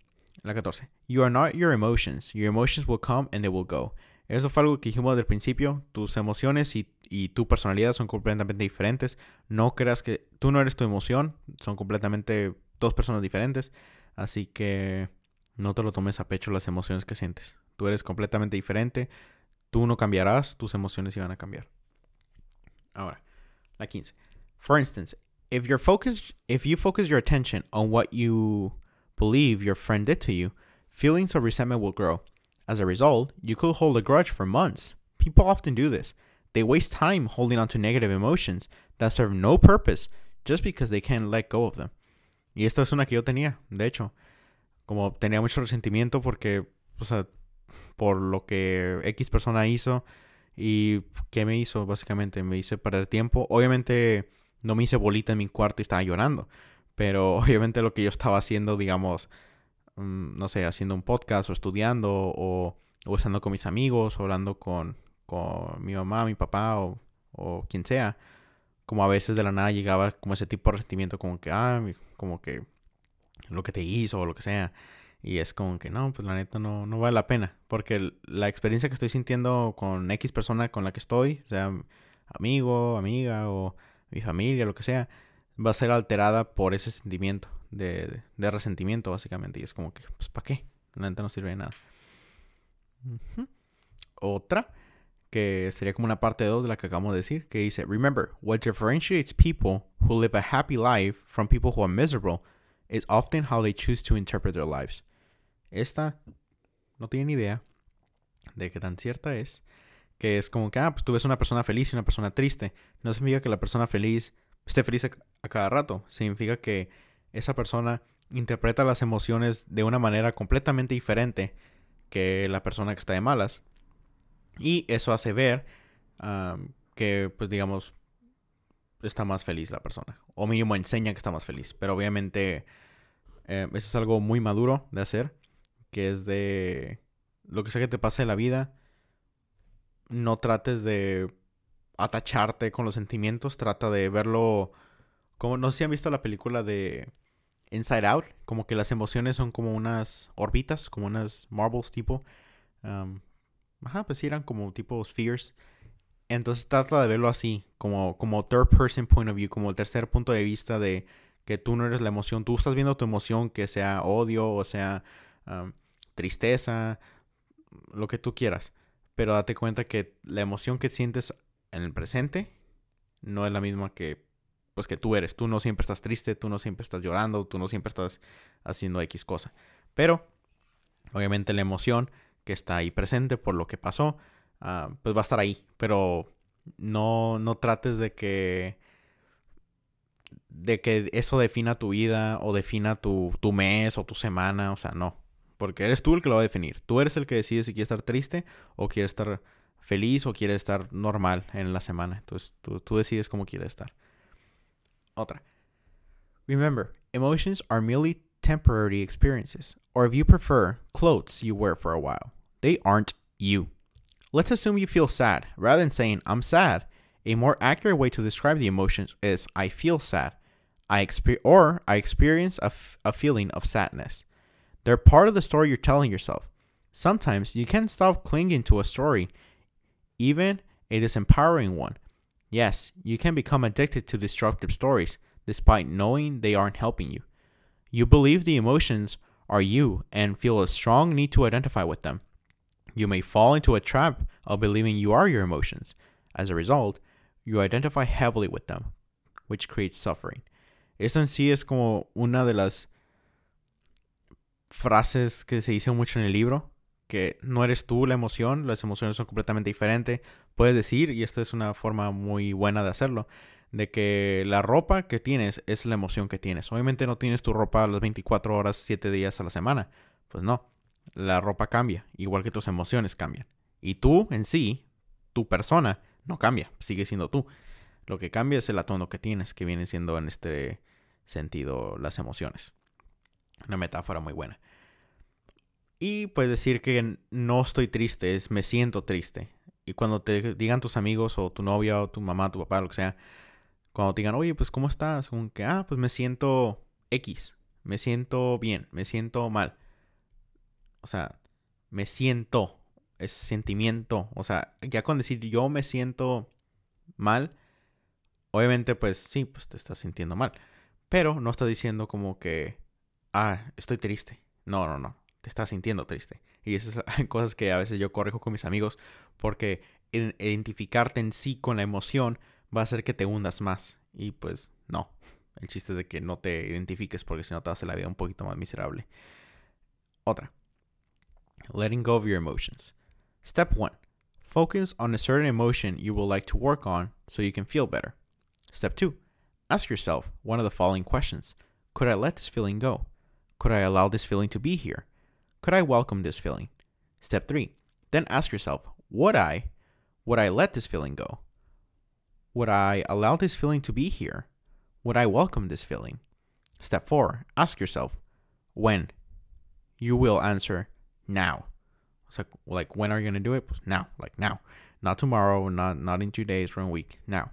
La 14. You are not your emotions. Your emotions will come and they will go. Eso fue algo que dijimos del principio. Tus emociones y, y, tu personalidad son completamente diferentes. No creas que tú no eres tu emoción. Son completamente dos personas diferentes. Así que no te lo tomes a pecho las emociones que sientes. Tú eres completamente diferente. Tú no cambiarás, tus emociones iban a cambiar. Ahora, la 15. For instance, if your focus if you focus your attention on what you believe your friend did to you, feelings of resentment will grow. As a result, you could hold a grudge for months. People often do this. They waste time holding on to negative emotions that serve no purpose just because they can't let go of them. Y esta es una que yo tenía, de hecho. Como tenía mucho resentimiento porque, o sea, por lo que X persona hizo. ¿Y qué me hizo? Básicamente me hice perder tiempo. Obviamente no me hice bolita en mi cuarto y estaba llorando. Pero obviamente lo que yo estaba haciendo, digamos, no sé, haciendo un podcast o estudiando o, o estando con mis amigos o hablando con, con mi mamá, mi papá o, o quien sea, como a veces de la nada llegaba como ese tipo de resentimiento, como que, ah, como que lo que te hizo o lo que sea. Y es como que no, pues la neta no, no vale la pena. Porque la experiencia que estoy sintiendo con X persona con la que estoy, sea amigo, amiga o mi familia, lo que sea, va a ser alterada por ese sentimiento de, de, resentimiento, básicamente. Y es como que, pues, ¿para qué? La neta no sirve de nada. Otra, que sería como una parte 2 de la que acabamos de decir, que dice, Remember, what differentiates people who live a happy life from people who are miserable is often how they choose to interpret their lives. Esta no tiene ni idea de qué tan cierta es. Que es como que, ah, pues tú ves una persona feliz y una persona triste. No significa que la persona feliz esté feliz a, cada rato. Significa que esa persona interpreta las emociones de una manera completamente diferente que la persona que está de malas. Y eso hace ver que, pues digamos, está más feliz la persona. O mínimo enseña que está más feliz. Pero obviamente eh, eso es algo muy maduro de hacer. Que es de lo que sea que te pase en la vida. No trates de atacharte con los sentimientos. Trata de verlo como... No sé si han visto la película de Inside Out. Como que las emociones son como unas orbitas. Como unas marbles tipo. ajá, pues sí eran como tipo spheres. Entonces trata de verlo así, como, como third person point of view, como el tercer punto de vista de que tú no eres la emoción, tú estás viendo tu emoción, que sea odio o sea tristeza, lo que tú quieras. Pero date cuenta que la emoción que sientes en el presente no es la misma que pues que tú eres. Tú no siempre estás triste, tú no siempre estás llorando, tú no siempre estás haciendo X cosa. Pero obviamente la emoción que está ahí presente por lo que pasó Ah, pues va a estar ahí. Pero no, no trates de que de que eso defina tu vida o defina tu, tu, mes o tu semana, o sea, no. Porque eres tú el que lo va a definir. Tú eres el que decide si quiere estar triste o quiere estar feliz o quiere estar normal en la semana. Entonces tú, tú decides cómo quieres estar. Otra. Remember, emotions are merely temporary experiences, or if you prefer, clothes you wear for a while. They aren't you. Let's assume you feel sad. Rather than saying, I'm sad, a more accurate way to describe the emotions is, I feel sad. I exper- or I experience a, f- a feeling of sadness. They're part of the story you're telling yourself. Sometimes you can't stop clinging to a story, even a disempowering one. Yes, you can become addicted to destructive stories, despite knowing they aren't helping you. You believe the emotions are you and feel a strong need to identify with them. You may fall into a trap of believing you are your emotions. As a result, you identify heavily with them, which creates suffering. Esto en sí es como una de las frases que se dice mucho en el libro, que no eres tú la emoción, las emociones son completamente diferentes. Puedes decir, y esta es una forma muy buena de hacerlo, de que la ropa que tienes es la emoción que tienes. Obviamente no tienes tu ropa las 24 horas, 7 días a la semana. Pues no la ropa cambia, igual que tus emociones cambian. Y tú en sí, tu persona, no cambia, sigue siendo tú. Lo que cambia es el atono que tienes, que viene siendo en este sentido las emociones. Una metáfora muy buena. Y puedes decir que no estoy triste, es me siento triste. Y cuando te digan tus amigos o tu novia o tu mamá, tu papá, lo que sea, cuando te digan, oye, pues ¿cómo estás? Como que, ah, pues me siento X, me siento bien, me siento mal o sea, me siento, ese sentimiento, o sea, ya con decir yo me siento mal, obviamente pues sí, pues te estás sintiendo mal, pero no estás diciendo como que, ah, estoy triste. No, no, no, estás sintiendo triste. Y esas son cosas que a veces yo corrijo con mis amigos porque identificarte en sí con la emoción va a hacer que te hundas más. Y pues no, el chiste es de que no te identifiques porque si no te hace la vida un poquito más miserable. Otra letting go of your emotions. Step 1 Focus on a certain emotion you would like to work on so you can feel better. Step 2 Ask yourself one of the following questions Could I let this feeling go? Could I allow this feeling to be here? Could I welcome this feeling? Step 3 Then ask yourself Would I? Would I let this feeling go? Would I allow this feeling to be here? Would I welcome this feeling? Step 4 Ask yourself When? you will answer now. O sea, like, when are you going to do it? Now, like now. Not tomorrow, not, not in two days or a week, now.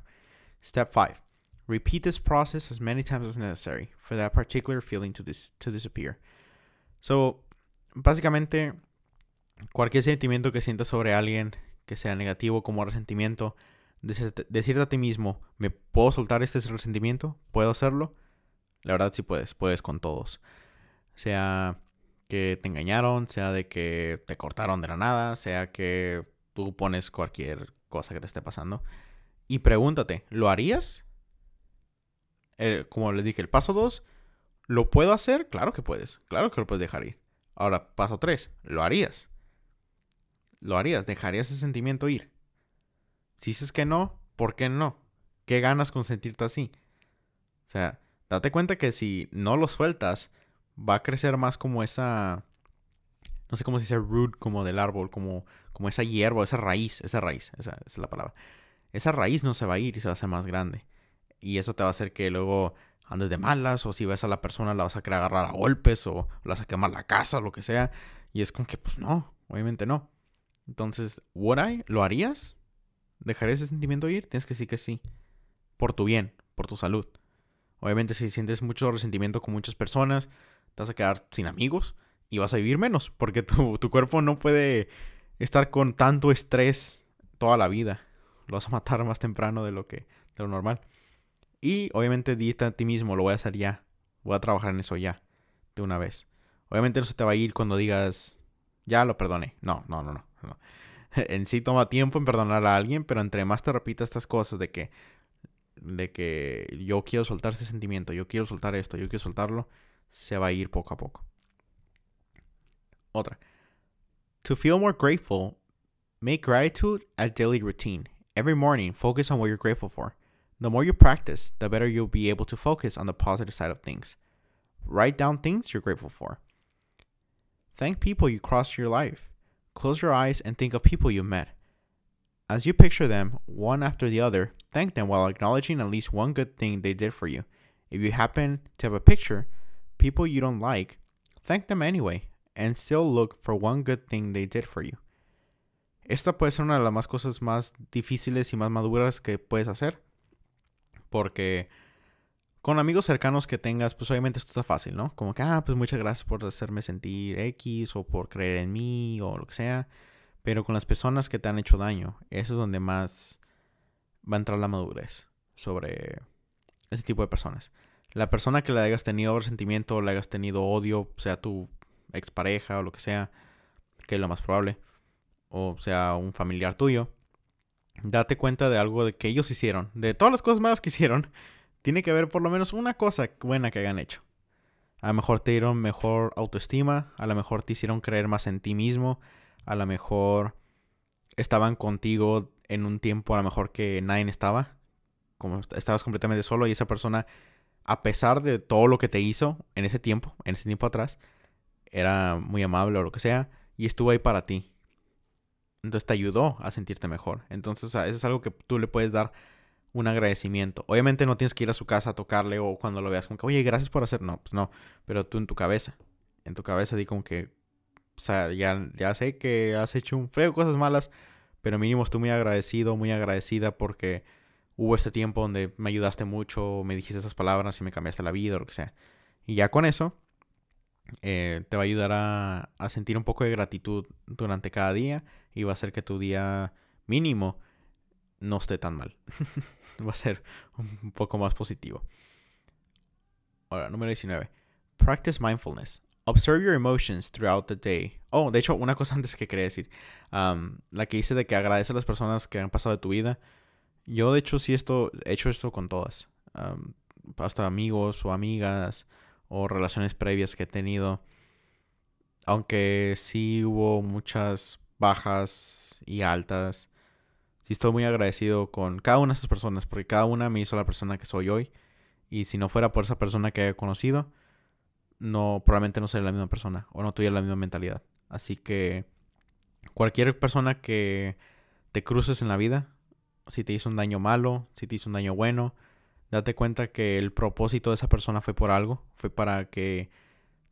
Step five, repeat this process as many times as necessary for that particular feeling to, dis to disappear. So, básicamente, cualquier sentimiento que sientas sobre alguien, que sea negativo como resentimiento, decirte a ti mismo, ¿me puedo soltar este resentimiento? ¿Puedo hacerlo? La verdad sí puedes, puedes con todos. Sea que te engañaron, sea de que te cortaron de la nada, sea que tú pones cualquier cosa que te esté pasando. Y pregúntate, ¿lo harías? Eh, como les dije, el paso 2, ¿lo puedo hacer? Claro que puedes, claro que lo puedes dejar ir. Ahora, paso 3, ¿lo harías? ¿Lo harías? ¿Dejarías ese sentimiento ir? Si dices que no, ¿por qué no? ¿Qué ganas con sentirte así? O sea, date cuenta que si no lo sueltas, va a crecer más como esa. No sé cómo se dice root, como del árbol, como, como esa hierba, esa raíz, esa raíz, esa, es la palabra. Esa raíz no se va a ir y se va a hacer más grande. Y eso te va a hacer que luego andes de malas, o si ves a la persona la vas a querer agarrar a golpes, o la vas a quemar la casa, lo que sea. Y es como que, pues no, obviamente no. Entonces, ¿would I? ¿Lo harías? ¿Dejarías ese sentimiento ir? Tienes que decir que sí. Por tu bien, por tu salud. Obviamente, si sientes mucho resentimiento con muchas personas, te vas a quedar sin amigos y vas a vivir menos, porque tu, cuerpo no puede estar con tanto estrés toda la vida. Lo vas a matar más temprano de lo que de lo normal. Y obviamente dite a ti mismo, lo voy a hacer ya. Voy a trabajar en eso ya, de una vez. Obviamente no se te va a ir cuando digas, ya lo perdoné. No, no, no, no. no. En sí toma tiempo en perdonar a alguien, pero entre más te repitas estas cosas de que, de que yo quiero soltar ese sentimiento, yo quiero soltar esto, yo quiero soltarlo, se va a ir poco a poco. Otra. To feel more grateful, make gratitude a daily routine. Every morning, focus on what you're grateful for. The more you practice, the better you'll be able to focus on the positive side of things. Write down things you're grateful for. Thank people you crossed your life. Close your eyes and think of people you met. As you picture them, one after the other, thank them while acknowledging at least one good thing they did for you. If you happen to have a picture, people you don't like, thank them anyway, and still look for one good thing they did for you. Esta puede ser una de las más cosas más difíciles y más maduras que puedes hacer. Porque con amigos cercanos que tengas, pues obviamente esto está fácil, ¿no? Como que, ah, pues muchas gracias por hacerme sentir X o por creer en mí o lo que sea. Pero con las personas que te han hecho daño, eso es donde más va a entrar la madurez sobre ese tipo de personas. La persona que le hayas tenido resentimiento, le hayas tenido odio, sea tu expareja o lo que sea, que es lo más probable, o sea un familiar tuyo, date cuenta de algo de que ellos hicieron, de todas las cosas malas que hicieron, tiene que haber por lo menos una cosa buena que hayan hecho. A lo mejor te dieron mejor autoestima, a lo mejor te hicieron creer más en ti mismo, a lo mejor estaban contigo en un tiempo a lo mejor que nadie estaba, como estabas completamente solo y esa persona, a pesar de todo lo que te hizo en ese tiempo, en ese tiempo atrás, era muy amable o lo que sea, y estuvo ahí para ti. Entonces te ayudó a sentirte mejor. Entonces, eso es algo que tú le puedes dar un agradecimiento. Obviamente no tienes que ir a su casa a tocarle o cuando lo veas como que, oye, gracias por hacer. No, pues no. Pero tú en tu cabeza. En tu cabeza di como que, o sea, ya, ya sé que has hecho un feo cosas malas, pero mínimo estoy muy agradecido, muy agradecida porque hubo este tiempo donde me ayudaste mucho, me dijiste esas palabras y me cambiaste la vida o lo que sea. Y ya con eso, eh, te va a ayudar a sentir un poco de gratitud durante cada día y va a hacer que tu día mínimo no esté tan mal. Va a ser un poco más positivo. Ahora, número 19. Practice mindfulness. Observe your emotions throughout the day. Oh, de hecho, una cosa antes que quería decir. la que hice de que agradece a las personas que han pasado de tu vida. Yo, de hecho, sí esto, he hecho esto con todas. hasta amigos o amigas o relaciones previas que he tenido. Aunque sí hubo muchas bajas y altas sí estoy muy agradecido con cada una de esas personas, porque cada una me hizo la persona que soy hoy. Y si no fuera por esa persona que he conocido, no, probablemente no sería la misma persona o no tuviera la misma mentalidad. Así que cualquier persona que te cruces en la vida, si te hizo un daño malo, si te hizo un daño bueno, date cuenta que el propósito de esa persona fue por algo, fue para que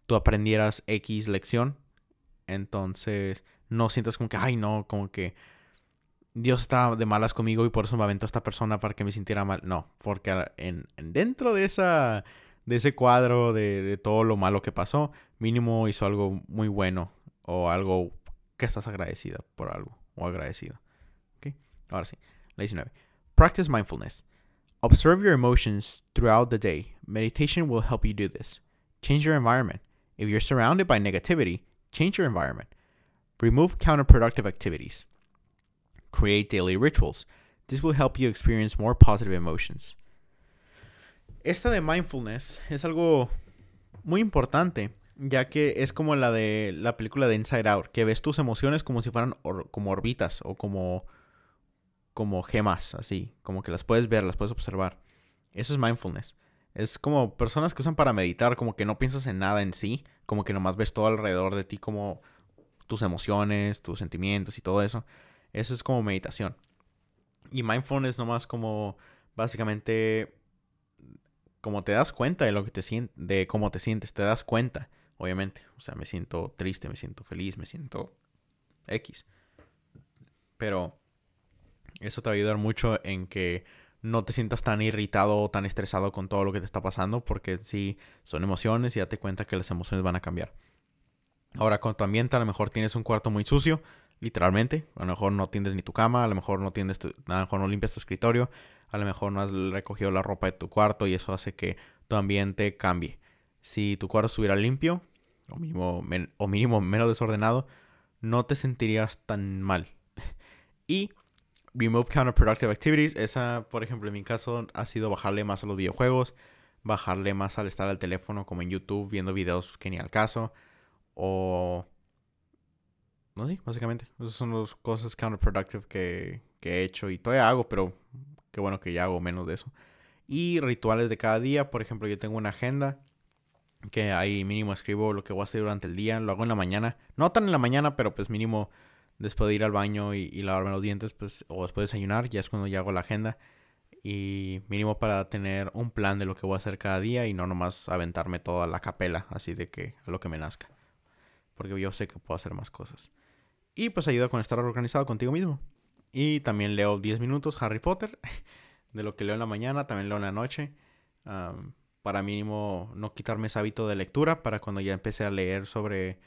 tú aprendieras X lección. Entonces, no sientas como que, ay, no, como que Dios está de malas conmigo y por eso me aventó a esta persona para que me sintiera mal. No, porque en, dentro de esa de ese cuadro de, de, todo lo malo que pasó, mínimo hizo algo muy bueno o algo que estás agradecida por algo o agradecido. ¿Okay? Ahora sí, la 19. Practice mindfulness. Observe your emotions throughout the day. Meditation will help you do this. Change your environment. If you're surrounded by negativity, change your environment. Remove counterproductive activities. Create daily rituals. This will help you experience more positive emotions. Esta de mindfulness es algo muy importante, ya que es como la de la película de Inside Out, que ves tus emociones como si fueran como orbitas o como como gemas, así, como que las puedes ver, las puedes observar. Eso es mindfulness. Es como personas que usan para meditar, como que no piensas en nada en sí, como que nomás ves todo alrededor de ti, como tus emociones, tus sentimientos y todo eso. Eso es como meditación. Y mindfulness nomás como básicamente como te das cuenta de lo que te de cómo te sientes, te das cuenta, obviamente. O sea, me siento triste, me siento feliz, me siento X. Pero eso te va a ayudar mucho en que no te sientas tan irritado o tan estresado con todo lo que te está pasando, porque si son emociones y date cuenta que las emociones van a cambiar. Ahora, con tu ambiente, a lo mejor tienes un cuarto muy sucio, literalmente. A lo mejor no tiendes ni tu cama, a lo mejor no tiendes a lo mejor no limpias tu escritorio, a lo mejor no has recogido la ropa de tu cuarto y eso hace que tu ambiente cambie. Si tu cuarto estuviera limpio, o mínimo, o mínimo menos desordenado, no te sentirías tan mal. y remove counterproductive activities. Esa, por ejemplo, en mi caso ha sido bajarle más a los videojuegos, bajarle más al estar al teléfono como en YouTube viendo videos que ni al caso. O... No sé, básicamente. Esas son las cosas counterproductive que, que he hecho y todavía hago, pero qué bueno que ya hago menos de eso. Y rituales de cada día. Por ejemplo, yo tengo una agenda que ahí mínimo escribo lo que voy a hacer durante el día. Lo hago en la mañana. No tan en la mañana, pero pues mínimo después de ir al baño y, lavarme los dientes, pues, o después de desayunar, ya es cuando ya hago la agenda. Y mínimo para tener un plan de lo que voy a hacer cada día y no nomás aventarme toda la capela, así de que a lo que me nazca. Porque yo sé que puedo hacer más cosas. Y pues ayuda con estar organizado contigo mismo. Y también leo 10 minutos Harry Potter. De lo que leo en la mañana, también leo en la noche. para mínimo no quitarme ese hábito de lectura. Para cuando ya empecé a leer sobre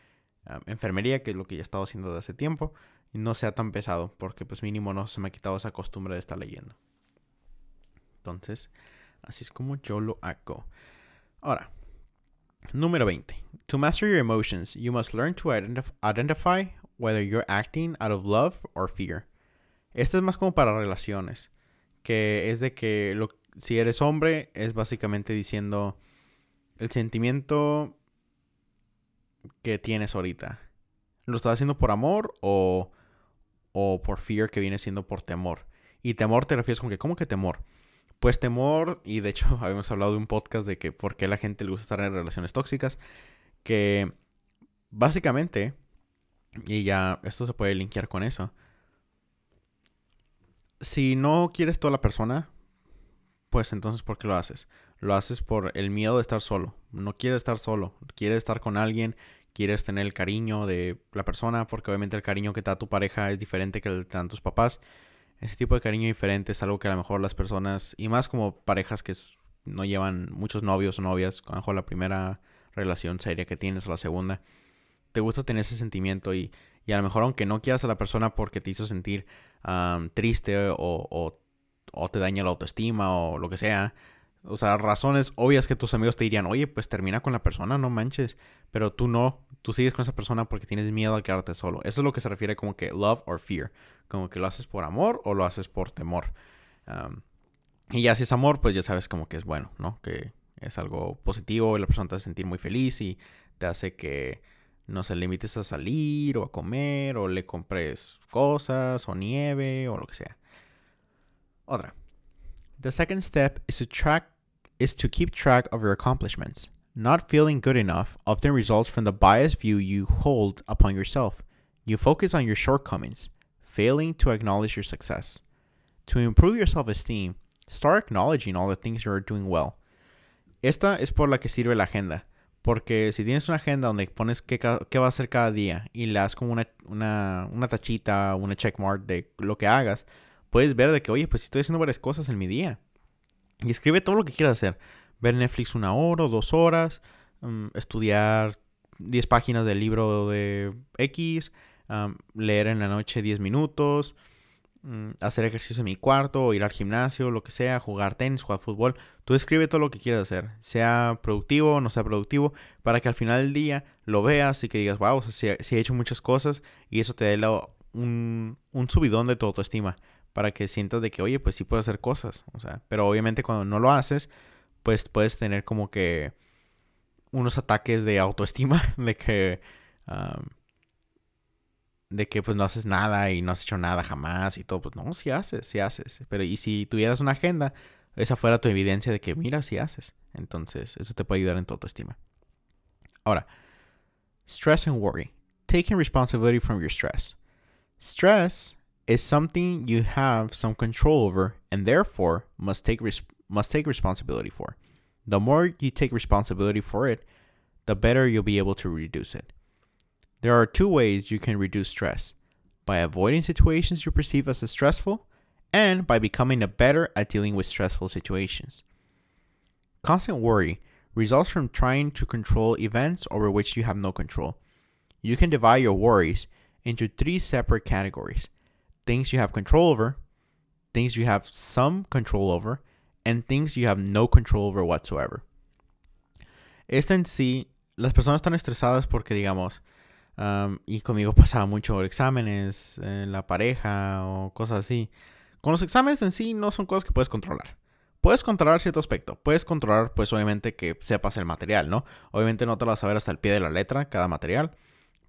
enfermería, que es lo que ya he estado haciendo desde hace tiempo, no sea tan pesado, porque pues mínimo no se me ha quitado esa costumbre de estar leyendo. Entonces, así es como yo lo hago. Ahora, número 20. To master your emotions, you must learn to identify whether you're acting out of love or fear. Este es más como para relaciones, que es de que si eres hombre es básicamente diciendo el sentimiento que tienes ahorita? ¿Lo estás haciendo por amor o, o por fear que viene siendo por temor? Y temor te refieres con que, ¿cómo que temor? Pues temor, y de hecho habíamos hablado de un podcast de que por qué la gente le gusta estar en relaciones tóxicas, que básicamente, y ya esto se puede linkear con eso, si no quieres toda la persona, pues entonces ¿por qué lo haces? Lo haces por el miedo de estar solo. No quieres estar solo, quieres estar con alguien, quieres tener el cariño de la persona, porque obviamente el cariño que te da tu pareja es diferente que el que te dan tus papás. Ese tipo de cariño diferente es algo que a lo mejor las personas, y más como parejas que no llevan muchos novios o novias, a lo mejor la primera relación seria que tienes o la segunda, te gusta tener ese sentimiento y, a lo mejor aunque no quieras a la persona porque te hizo sentir triste o, o te daña la autoestima o lo que sea, o sea, razones obvias que tus amigos te dirían, oye, pues termina con la persona, no manches. Pero tú no, tú sigues con esa persona porque tienes miedo a quedarte solo. Eso es lo que se refiere como que love or fear. Como que lo haces por amor o lo haces por temor. y ya si es amor, pues ya sabes como que es bueno, ¿no? Que es algo positivo y la persona te hace sentir muy feliz y te hace que, no se limites a salir o a comer o le compres cosas o nieve o lo que sea. Otra. The second step is to track is to keep track of your accomplishments. Not feeling good enough often results from the biased view you hold upon yourself. You focus on your shortcomings, failing to acknowledge your success. To improve your self esteem, start acknowledging all the things you are doing well. Esta es por la que sirve la agenda, Porque si tienes una agenda donde pones qué, qué va a hacer cada día y le das como una, una, una tachita, una checkmark de lo que hagas, puedes ver de que, oye, pues estoy haciendo varias cosas en mi día. Y escribe todo lo que quieras hacer. Ver Netflix una hora o dos horas, mm, estudiar 10 páginas del libro de X, leer en la noche 10 minutos, mm, hacer ejercicio en mi cuarto, ir al gimnasio, lo que sea, jugar tenis, jugar fútbol. Tú escribe todo lo que quieras hacer, sea productivo o no sea productivo, para que al final del día lo veas y que digas, wow, si, he hecho muchas cosas y eso te dé un, un subidón de tu autoestima, para que sientas de que, oye, pues sí puedo hacer cosas, o sea, pero obviamente cuando no lo haces, pues puedes tener como que unos ataques de autoestima, de que de que pues no haces nada y no has hecho nada jamás y todo, pues no, si haces, si haces. Pero y si tuvieras una agenda, esa fuera tu evidencia de que mira, si haces. Entonces, eso te puede ayudar en tu autoestima. Ahora, stress and worry. Taking responsibility from your stress. Stress is something you have some control over and therefore must take must take responsibility for. The more you take responsibility for it, the better you'll be able to reduce it. There are two ways you can reduce stress by avoiding situations you perceive as stressful and by becoming a better at dealing with stressful situations. Constant worry results from trying to control events over which you have no control. You can divide your worries into three separate categories things you have control over, things you have some control over, and things you have no control over whatsoever. Esta en sí, las personas están estresadas porque, digamos, y conmigo pasaba mucho exámenes, en la pareja o cosas así. Con los exámenes en sí no son cosas que puedes controlar. Puedes controlar cierto aspecto. Puedes controlar, pues obviamente, que sepas el material, ¿no? Obviamente no te lo vas a ver hasta el pie de la letra, cada material.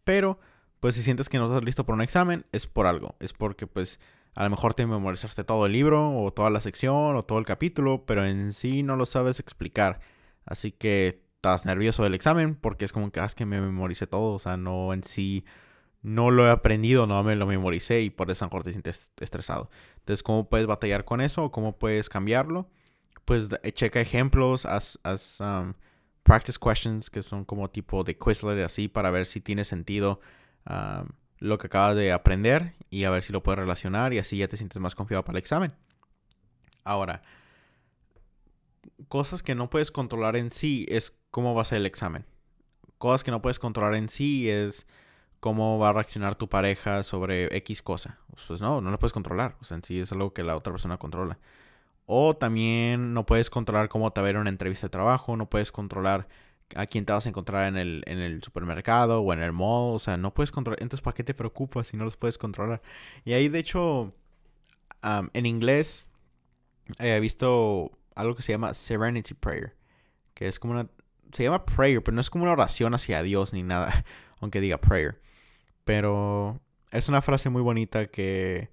Pero, pues si sientes que no estás listo para un examen, es por algo. Es porque, pues, a lo mejor te memorizaste todo el libro, o toda la sección, o todo el capítulo, pero en sí no lo sabes explicar. Así que estás nervioso del examen porque es como que, ah, que me memoricé todo, o sea, no en sí, no lo he aprendido, no me lo memoricé y por eso a lo mejor te sientes estresado. Entonces, ¿cómo puedes batallar con eso? ¿Cómo puedes cambiarlo? Pues eh, checa ejemplos, haz, um, practice questions, que son como tipo de Quizlet así, para ver si tiene sentido lo que acabas de aprender y a ver si lo puedes relacionar y así ya te sientes más confiado para el examen. Ahora, cosas que no puedes controlar en sí es cómo va a ser el examen. Cosas que no puedes controlar en sí es cómo va a reaccionar tu pareja sobre X cosa. Pues no, no lo puedes controlar. O sea, en sí es algo que la otra persona controla. O también no puedes controlar cómo te va a ver una entrevista de trabajo. No puedes controlar a quién te vas a encontrar en el, en el supermercado o en el mall. O sea, no puedes controlar. Entonces, ¿para qué te preocupas si no los puedes controlar? Y ahí, de hecho, en inglés he visto algo que se llama Serenity Prayer, que es como una... Se llama prayer, pero no es como una oración hacia Dios ni nada, aunque diga prayer. Pero es una frase muy bonita que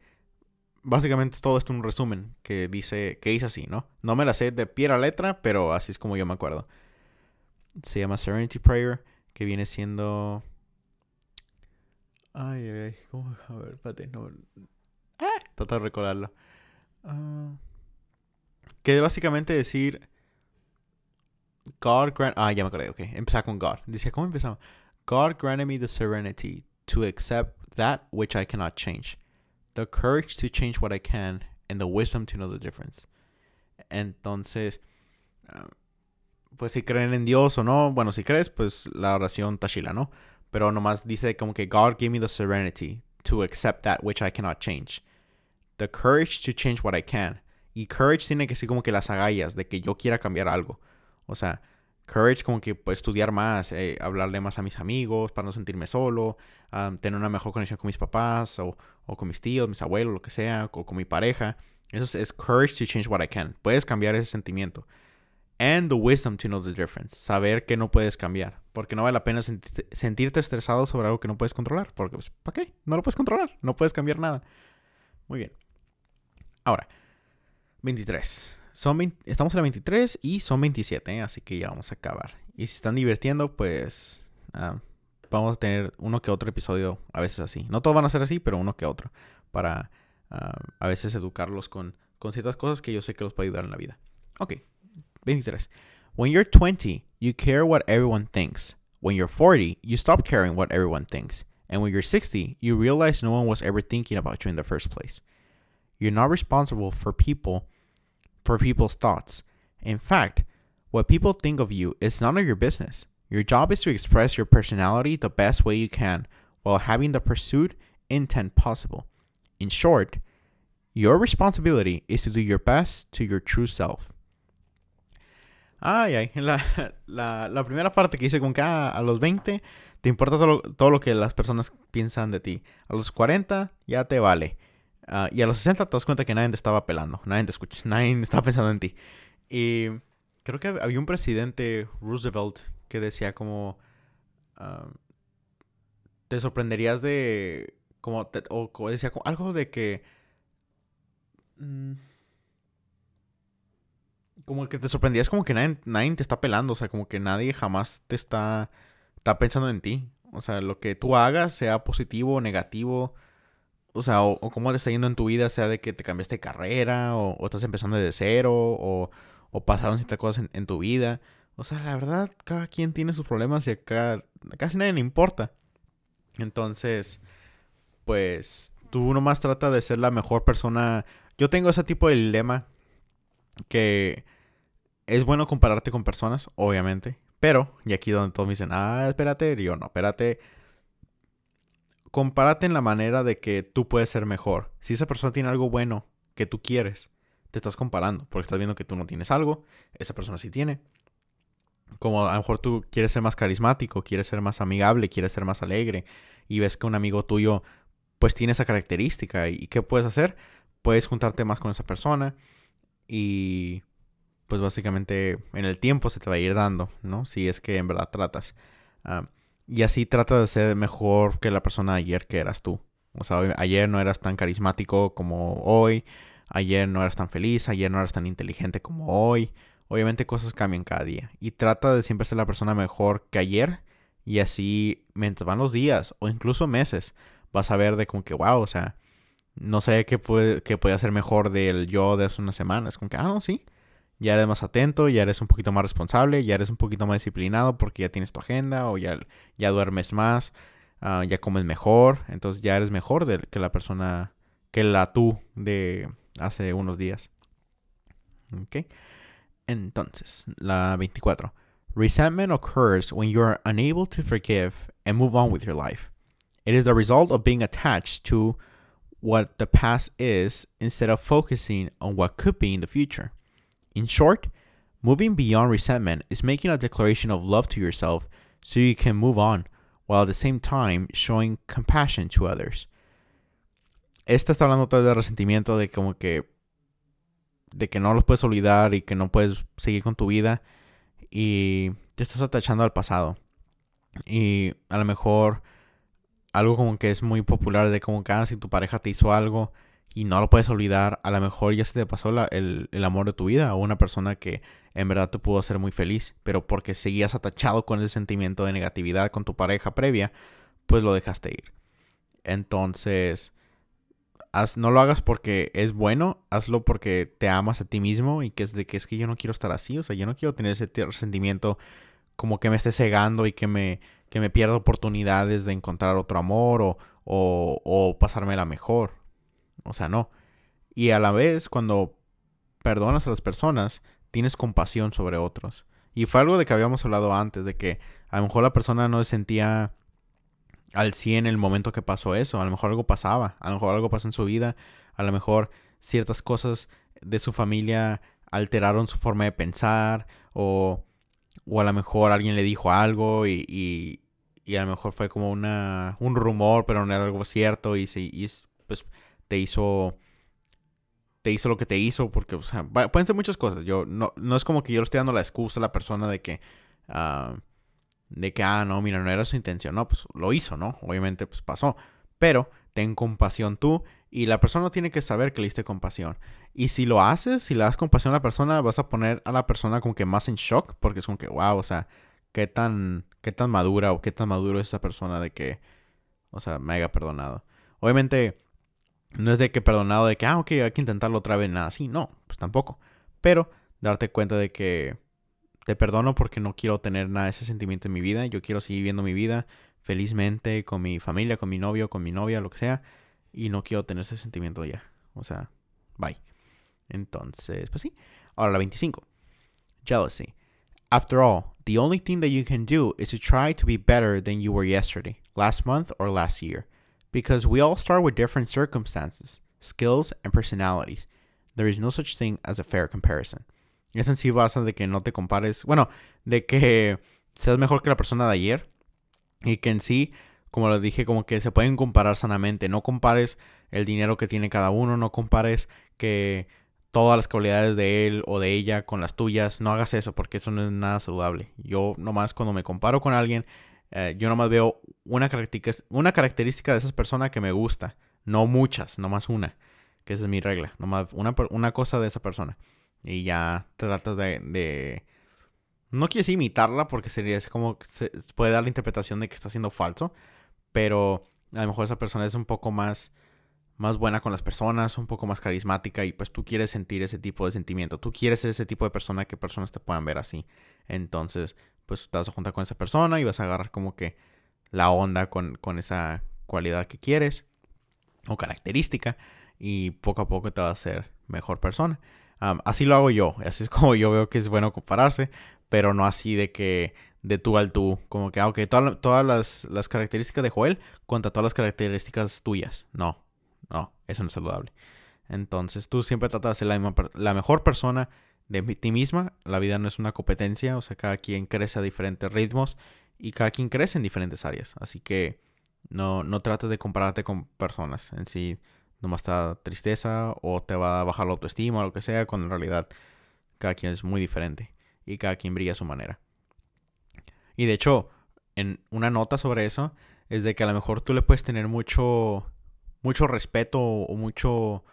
básicamente es todo esto un resumen que dice, que dice así, ¿no? No me la sé de pie a letra, pero así es como yo me acuerdo. Se llama Serenity Prayer, que viene siendo... Ay, ay, ay, ¿cómo? A ver, espérate, no... Ah, trata de recordarlo. Ah... Que básicamente decir. God grant. Ah, ya me acordé, ok. Empezar con God. Dice, ¿cómo empezamos? God granted me the serenity to accept that which I cannot change, the courage to change what I can, and the wisdom to know the difference. Entonces, ah, pues si creen en Dios o no, bueno, si crees, pues la oración tachila, ¿no? Pero nomás dice como que God gave me the serenity to accept that which I cannot change, the courage to change what I can, y courage tiene que ser como que las agallas de que yo quiera cambiar algo. O sea, courage como que pues, estudiar más, eh, hablarle más a mis amigos para no sentirme solo, tener una mejor conexión con mis papás o, con mis tíos, mis abuelos, lo que sea, o con mi pareja. Eso es, courage to change what I can. Puedes cambiar ese sentimiento. And the wisdom to know the difference. Saber que no puedes cambiar. Porque no vale la pena sentirte estresado sobre algo que no puedes controlar. Porque, pues, ¿para qué? No lo puedes controlar. No puedes cambiar nada. Muy bien. Ahora, 23. Son estamos en la 23 y son 27, ¿eh? así que ya vamos a acabar. Y si están divirtiendo, pues ah, vamos a tener uno que otro episodio a veces así. No todos van a ser así, pero uno que otro. Para ah, a veces educarlos con, con ciertas cosas que yo sé que los puede ayudar en la vida. Ok, 23. When you're 20, you care what everyone thinks. When you're 40, you stop caring what everyone thinks. And when you're 60, you realize no one was ever thinking about you in the first place. You're not responsible for people for people's thoughts. In fact, what people think of you is none of your business. Your job is to express your personality the best way you can while having the pursued intent possible. In short, your responsibility is to do your best to your true self. Ay, ay, la, la, primera parte que dice con que ah, a los 20 te importa todo todo lo, que las personas piensan de ti. A los 40 ya te vale. Uh, y a los 60 te das cuenta que nadie te estaba pelando, nadie te escucha, nadie estaba pensando en ti. Y creo que había un presidente, Roosevelt, que decía como... Uh, te sorprenderías de... Como te, o, decía algo de que... Mm, como que te sorprendías como que nadie, nadie, te está pelando, o sea, como que nadie jamás te está, está pensando en ti. O sea, lo que tú hagas, sea positivo o negativo, o sea, o, cómo te está yendo en tu vida, sea de que te cambiaste de carrera, o, estás empezando de cero, o, o pasaron ciertas cosas en, tu vida. O sea, la verdad, cada quien tiene sus problemas y acá casi nadie le importa. Entonces, pues tú nomás trata de ser la mejor persona. Yo tengo ese tipo de dilema que es bueno compararte con personas, obviamente. Pero, y aquí donde todos me dicen, ah, espérate, yo no, espérate. Compárate en la manera de que tú puedes ser mejor. Si esa persona tiene algo bueno que tú quieres, te estás comparando, porque estás viendo que tú no tienes algo, esa persona sí tiene. Como a lo mejor tú quieres ser más carismático, quieres ser más amigable, quieres ser más alegre, y ves que un amigo tuyo pues tiene esa característica, ¿y qué puedes hacer? Puedes juntarte más con esa persona y pues básicamente en el tiempo se te va a ir dando, ¿no? Si es que en verdad tratas. Ah, y así trata de ser mejor que la persona de ayer que eras tú. O sea, ayer no eras tan carismático como hoy, ayer no eras tan feliz, ayer no eras tan inteligente como hoy. Obviamente cosas cambian cada día. Y trata de siempre ser la persona mejor que ayer. Y así, mientras van los días o incluso meses, vas a ver de como que, wow, o sea, no sé qué puede, qué puede hacer mejor del yo de hace unas semanas. Como que, ah, no, sí. Ya eres más atento, ya eres un poquito más responsable, ya eres un poquito más disciplinado porque ya tienes tu agenda o ya, ya duermes más, ah, ya comes mejor. Entonces ya eres mejor que la persona, que la tú de hace unos días. Ok. Entonces, la 24. Resentment occurs when you are unable to forgive and move on with your life. It is the result of being attached to what the past is instead of focusing on what could be in the future. In short, moving beyond resentment is making a declaration of love to yourself so you can move on, while at the same time showing compassion to others. Esta está hablando todo de resentimiento, de como que de que no los puedes olvidar y que no puedes seguir con tu vida y te estás atachando al pasado. Y a lo mejor algo como que es muy popular de como que ah, si tu pareja te hizo algo y no lo puedes olvidar, a lo mejor ya se te pasó el, el, amor de tu vida o una persona que en verdad te pudo hacer muy feliz, pero porque seguías atachado con ese sentimiento de negatividad con tu pareja previa, pues lo dejaste ir. Entonces, no lo hagas porque es bueno, hazlo porque te amas a ti mismo y que es de que es que yo no quiero estar así, o sea, yo no quiero tener ese sentimiento como que me esté cegando y que me que me pierda oportunidades de encontrar otro amor o, o, o pasármela mejor. O sea, no. Y a la vez, cuando perdonas a las personas, tienes compasión sobre otros. Y fue algo de que habíamos hablado antes, de que a lo mejor la persona no se sentía al 100 en el momento que pasó eso. A lo mejor algo pasaba, a lo mejor algo pasó en su vida, a lo mejor ciertas cosas de su familia alteraron su forma de pensar o, o a lo mejor alguien le dijo algo y, y a lo mejor fue como una, un rumor, pero no era algo cierto y, se, y pues te hizo te hizo lo que te hizo porque o sea, pueden ser muchas cosas. Yo no, no es como que yo le esté dando la excusa a la persona de que uh, de que ah, no, mira, no era su intención, no, pues lo hizo, ¿no? Obviamente pues pasó, pero ten compasión tú y la persona tiene que saber que le diste compasión. Y si lo haces, si le das compasión a la persona, vas a poner a la persona como que más en shock porque es como que wow, o sea, qué tan, qué tan madura o qué tan maduro es esa persona de que, o sea, me haya perdonado. Obviamente, no es de que perdonado de que, ah, ok, hay que intentarlo otra vez, nada así, no, pues tampoco. Pero darte cuenta de que te perdono porque no quiero tener nada de ese sentimiento en mi vida. Yo quiero seguir viviendo mi vida felizmente con mi familia, con mi novio, con mi novia, lo que sea. Y no quiero tener ese sentimiento ya. O sea, bye. Entonces, pues sí. Ahora la 25. Jealousy. After all, the only thing that you can do is to try to be better than you were yesterday, last month, or last year. Because we all start with different circumstances, skills, and personalities. There is no such thing as a fair comparison. Eso en sí basa de que no te compares, bueno, de que seas mejor que la persona de ayer y que en sí, como lo dije, como que se pueden comparar sanamente. No compares el dinero que tiene cada uno, no compares que todas las cualidades de él o de ella con las tuyas. No hagas eso porque eso no es nada saludable. Yo nomás cuando me comparo con alguien, eh, yo nomás veo una característica, una característica de esa persona que me gusta. No muchas, nomás una. Que esa es mi regla. Nomás una, una cosa de esa persona. Y ya tratas de. No quieres imitarla porque sería como... Se puede dar la interpretación de que está siendo falso. Pero a lo mejor esa persona es un poco más más buena con las personas, un poco más carismática y pues tú quieres sentir ese tipo de sentimiento, tú quieres ser ese tipo de persona que personas te puedan ver así. Entonces, pues te vas a juntar con esa persona y vas a agarrar como que la onda con, esa cualidad que quieres o característica y poco a poco te va a hacer mejor persona. así lo hago yo, así es como yo veo que es bueno compararse, pero no así de que de tú al tú, como que, aunque ah, todas las, las características de Joel contra todas las características tuyas, no, no, eso no es saludable. Entonces tú siempre tratas de ser la, mejor persona de ti misma. La vida no es una competencia, o sea, cada quien crece a diferentes ritmos y cada quien crece en diferentes áreas. Así que no, no trates de compararte con personas en sí. Nomás te tristeza o te va a bajar la autoestima o lo que sea, cuando en realidad cada quien es muy diferente y cada quien brilla a su manera. Y de hecho, en una nota sobre eso, es de que a lo mejor tú le puedes tener mucho mucho respeto o mucho...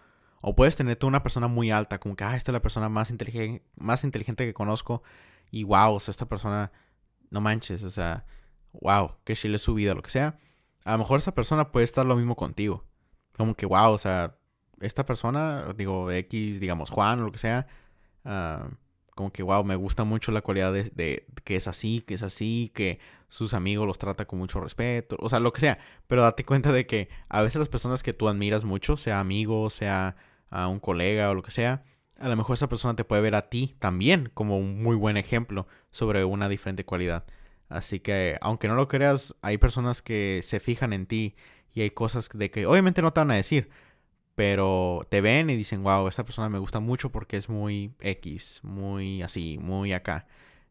O puedes tener tú una persona muy alta, como que, ah, esta es la persona más inteligente, más inteligente que conozco. Y wow, o sea, esta persona, no manches, o sea, wow, que chile su vida, lo que sea. A lo mejor esa persona puede estar lo mismo contigo. Como que, wow, o sea, esta persona, digo, X, digamos, Juan o lo que sea, uh, como que, wow, me gusta mucho la cualidad de, que es así, que es así, que sus amigos los trata con mucho respeto, o sea, lo que sea. Pero date cuenta de que a veces las personas que tú admiras mucho, sea amigo, sea a un colega o lo que sea, a lo mejor esa persona te puede ver a ti también como un muy buen ejemplo sobre una diferente cualidad. Así que, aunque no lo creas, hay personas que se fijan en ti y hay cosas de que obviamente no te van a decir, pero te ven y dicen, wow, esta persona me gusta mucho porque es muy X, muy así, muy acá.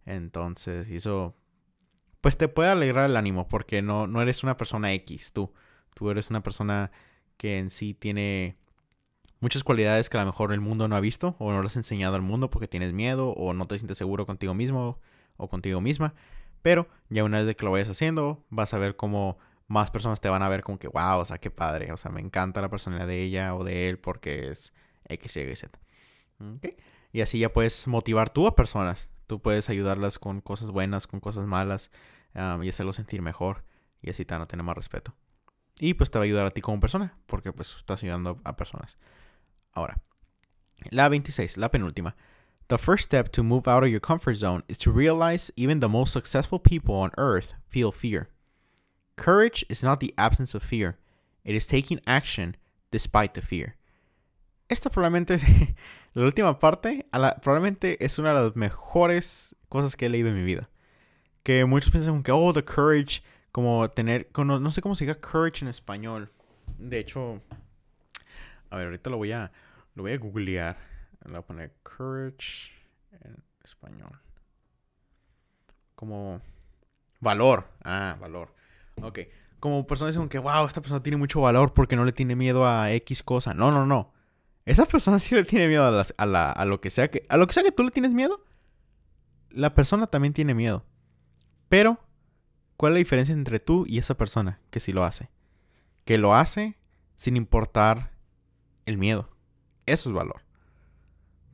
Entonces, eso, pues te puede alegrar el ánimo porque no, no eres una persona X, tú. Tú eres una persona que en sí tiene muchas cualidades que a lo mejor el mundo no ha visto o no lo has enseñado al mundo porque tienes miedo o no te sientes seguro contigo mismo o contigo misma. Pero ya una vez que lo vayas haciendo, vas a ver cómo más personas te van a ver como que, wow, o sea, qué padre, o sea, me encanta la personalidad de ella o de él porque es X, Y, Z. Y así ya puedes motivar tú a personas. Tú puedes ayudarlas con cosas buenas, con cosas malas y hacerlos sentir mejor y así a tener más respeto. Y pues te va a ayudar a ti como persona porque pues estás ayudando a personas. Ahora, la 26, la penúltima. The first step to move out of your comfort zone is to realize even the most successful people on earth feel fear. Courage is not the absence of fear, it is taking action despite the fear. Esta probablemente, la última parte, probablemente es una de las mejores cosas que he leído en mi vida. Que muchos piensan que, oh, the courage, como tener, no sé cómo se diga courage en español. De hecho, a ver, ahorita lo voy a, lo voy a googlear. Le voy a poner courage en español. Como valor. Ah, valor. Ok. Como personas dicen que, wow, esta persona tiene mucho valor porque no le tiene miedo a X cosa. No, no, no. Esa persona sí le tiene miedo a, a, a lo que sea que... A lo que sea que tú le tienes miedo. La persona también tiene miedo. Pero, ¿cuál es la diferencia entre tú y esa persona que sí lo hace? Que lo hace sin importar el miedo. Eso es valor.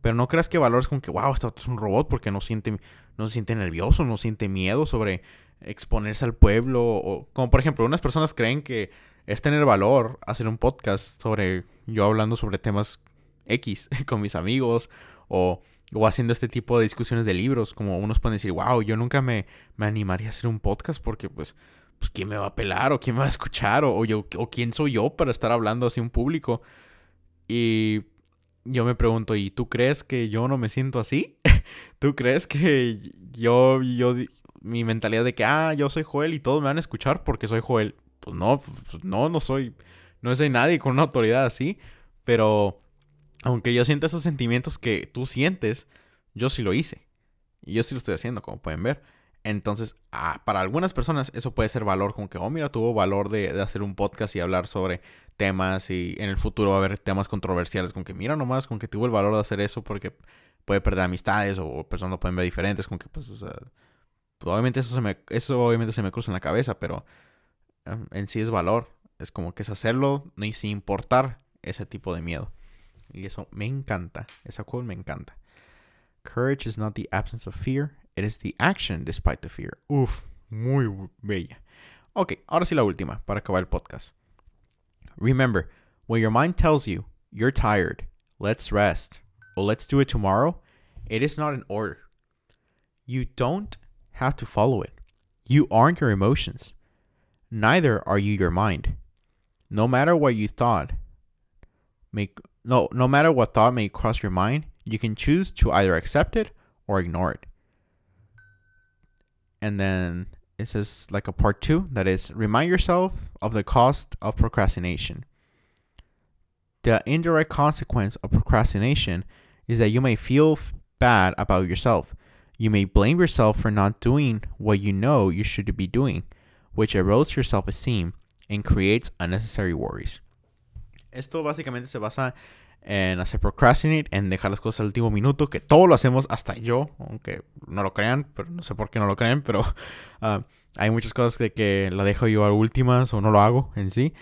Pero no creas que valor es como que, wow, este es un robot porque no siente, no se siente nervioso, no siente miedo sobre exponerse al pueblo. O, como por ejemplo, unas personas creen que es tener valor hacer un podcast sobre yo hablando sobre temas X con mis amigos o o haciendo este tipo de discusiones de libros, como unos pueden decir, wow, yo nunca me, me animaría a hacer un podcast porque pues, pues ¿quién me va a pelar o quién me va a escuchar o, yo, o quién soy yo para estar hablando así un público? Y yo me pregunto, ¿y tú crees que yo no me siento así? ¿Tú crees que yo, yo, mi mentalidad de que, ah, yo soy Joel y todos me van a escuchar porque soy Joel? Pues no, pues no, no soy, no soy nadie con una autoridad así, pero aunque yo sienta esos sentimientos que tú sientes, yo sí lo hice. Y yo sí lo estoy haciendo, como pueden ver. Entonces, ah, para algunas personas eso puede ser valor, como que, oh, mira, tuvo valor de, de, hacer un podcast y hablar sobre temas y en el futuro va a haber temas controversiales, con que, mira nomás, con que tuvo el valor de hacer eso porque puede perder amistades o personas lo pueden ver diferentes, con que, pues, o sea, obviamente eso, se me, eso obviamente se me cruza en la cabeza, pero em, en sí es valor. Es como que es hacerlo sin importar ese tipo de miedo. Y eso me encanta. Esa quote me encanta. Courage is not the absence of fear, it is the action despite the fear. Uf, muy bella. Ok, ahora sí la última para acabar el podcast. Remember, when your mind tells you you're tired, let's rest, or let's do it tomorrow, it is not an order. You don't have to follow it. You aren't your emotions. Neither are you your mind. No matter what you thought, make no no matter what thought may cross your mind, you can choose to either accept it or ignore it. And then it says like a part 2 that is remind yourself of the cost of procrastination. The indirect consequence of procrastination is that you may feel bad about yourself. You may blame yourself for not doing what you know you should be doing, which erodes your self esteem and creates unnecessary worries. Esto básicamente se basa en hacer procrastinate, en dejar las cosas al último minuto, que todo lo hacemos, hasta yo, aunque no lo crean, pero no sé por qué no lo creen, pero uh, hay muchas cosas de que la dejo yo a últimas o no lo hago en sí.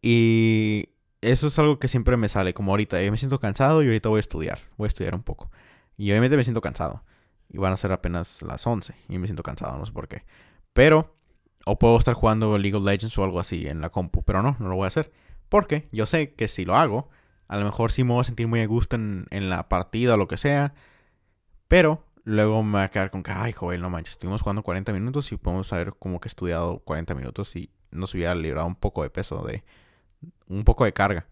Y eso es algo que siempre me sale, como ahorita, yo me siento cansado y ahorita voy a estudiar, voy a estudiar un poco. Y obviamente me siento cansado. Y van a ser apenas las 11 y me siento cansado, no sé por qué. Pero, o puedo estar jugando League of Legends o algo así en la compu, pero no, no lo voy a hacer. Porque yo sé que si lo hago, a lo mejor sí me voy a sentir muy a gusto en, la partida o lo que sea. Pero luego me va a quedar con que, ay, joven, no manches, estuvimos jugando 40 minutos y podemos haber como que estudiado 40 minutos y nos hubiera librado un poco de peso, de un poco de carga.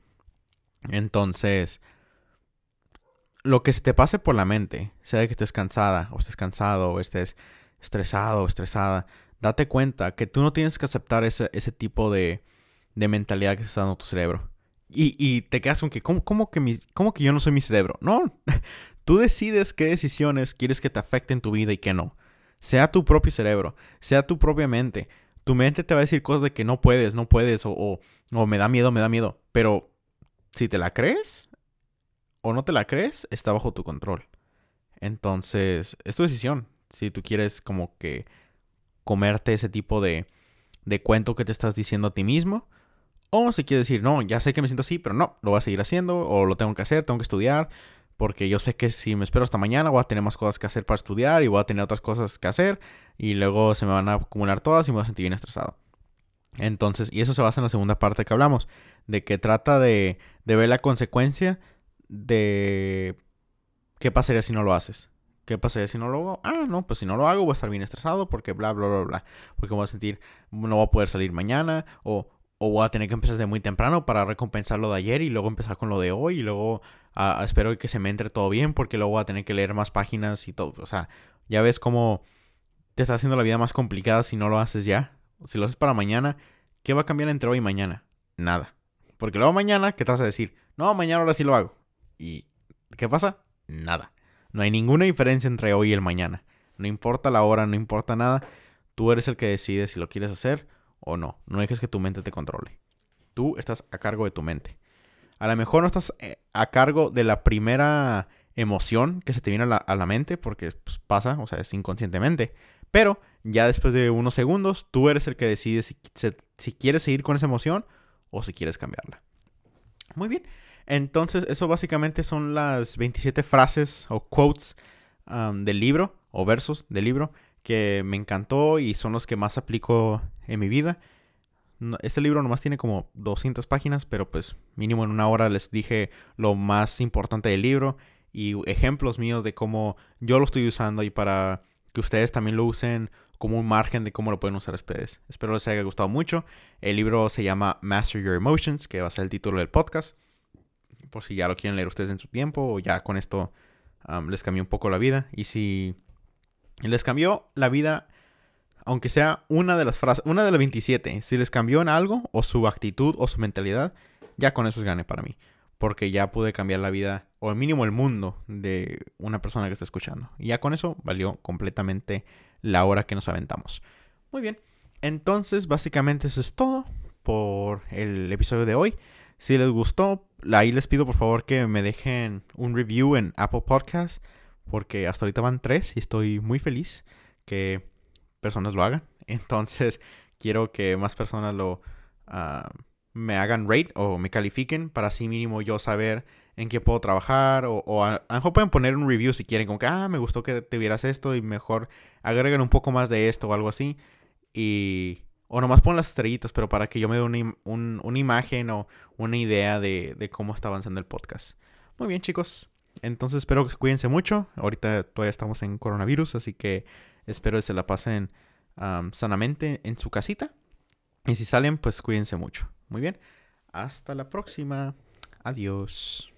Entonces, lo que se te pase por la mente, sea de que estés cansada o estés cansado o estés estresado o estresada, date cuenta que tú no tienes que aceptar ese, ese tipo de, de mentalidad que está dando tu cerebro. Y, te quedas con que, ¿cómo, que mi, ¿cómo que yo no soy mi cerebro? No, tú decides qué decisiones quieres que te afecten tu vida y qué no. Sea tu propio cerebro, sea tu propia mente. Tu mente te va a decir cosas de que no puedes, no puedes, o, o, o me da miedo, me da miedo. Pero si te la crees o no te la crees, está bajo tu control. Entonces, es tu decisión. Si tú quieres como que comerte ese tipo de, de cuento que te estás diciendo a ti mismo o si quieres decir, no, ya sé que me siento así, pero no, lo voy a seguir haciendo o lo tengo que hacer, tengo que estudiar, porque yo sé que si me espero hasta mañana voy a tener más cosas que hacer para estudiar y voy a tener otras cosas que hacer y luego se me van a acumular todas y me voy a sentir bien estresado. Entonces, y eso se basa en la segunda parte que hablamos, de que trata de, de ver la consecuencia de qué pasaría si no lo haces. ¿Qué pasaría si no lo hago? Ah, no, pues si no lo hago voy a estar bien estresado porque bla, bla, bla, bla. Porque voy a sentir, no voy a poder salir mañana o o voy a tener que empezar desde muy temprano para recompensar lo de ayer y luego empezar con lo de hoy y luego espero que se me entre todo bien porque luego voy a tener que leer más páginas y todo. O sea, ya ves cómo te está haciendo la vida más complicada si no lo haces ya. Si lo haces para mañana, ¿qué va a cambiar entre hoy y mañana? Nada. Porque luego mañana, ¿qué te vas a decir? No, mañana ahora sí lo hago. ¿Y qué pasa? Nada. No hay ninguna diferencia entre hoy y el mañana. No importa la hora, no importa nada. Tú eres el que decide si lo quieres hacer o no. No dejes que tu mente te controle. Tú estás a cargo de tu mente. A lo mejor no estás eh, a cargo de la primera emoción que se te viene a la, mente, porque pues, pasa, o sea, es inconscientemente. Pero ya después de unos segundos, tú eres el que decide si, si quieres seguir con esa emoción o si quieres cambiarla. Muy bien. Entonces, eso básicamente son las 27 frases o quotes del libro o versos del libro que me encantó y son los que más aplico en mi vida. Este libro nomás tiene como 200 páginas, pero pues mínimo en una hora les dije lo más importante del libro y ejemplos míos de cómo yo lo estoy usando y para que ustedes también lo usen como un margen de cómo lo pueden usar ustedes. Espero les haya gustado mucho. El libro se llama Master Your Emotions, que va a ser el título del podcast. Por si ya lo quieren leer ustedes en su tiempo o ya con esto les cambió un poco la vida. Y si les cambió la vida, aunque sea una de las frases, una de las 27, si les cambió en algo o su actitud o su mentalidad, ya con eso es gane para mí. Porque ya pude cambiar la vida, o al mínimo el mundo, de una persona que está escuchando. Y ya con eso valió completamente la hora que nos aventamos. Muy bien. Entonces, básicamente eso es todo por el episodio de hoy. Si les gustó, ahí les pido por favor que me dejen un review en Apple Podcasts. Porque hasta ahorita van tres y estoy muy feliz que personas lo hagan. Entonces, quiero que más personas lo ah, me hagan rate o me califiquen para así mínimo yo saber en qué puedo trabajar o, a, lo mejor pueden poner un review si quieren como que ah me gustó que te vieras esto y mejor agreguen un poco más de esto o algo así y o nomás pon las estrellitas pero para que yo me dé una, imagen o una idea de, de, cómo está avanzando el podcast. Muy bien chicos entonces espero que cuídense mucho. Ahorita todavía estamos en coronavirus así que espero que se la pasen sanamente en su casita. Y si salen pues cuídense mucho. Muy bien. Hasta la próxima. Adiós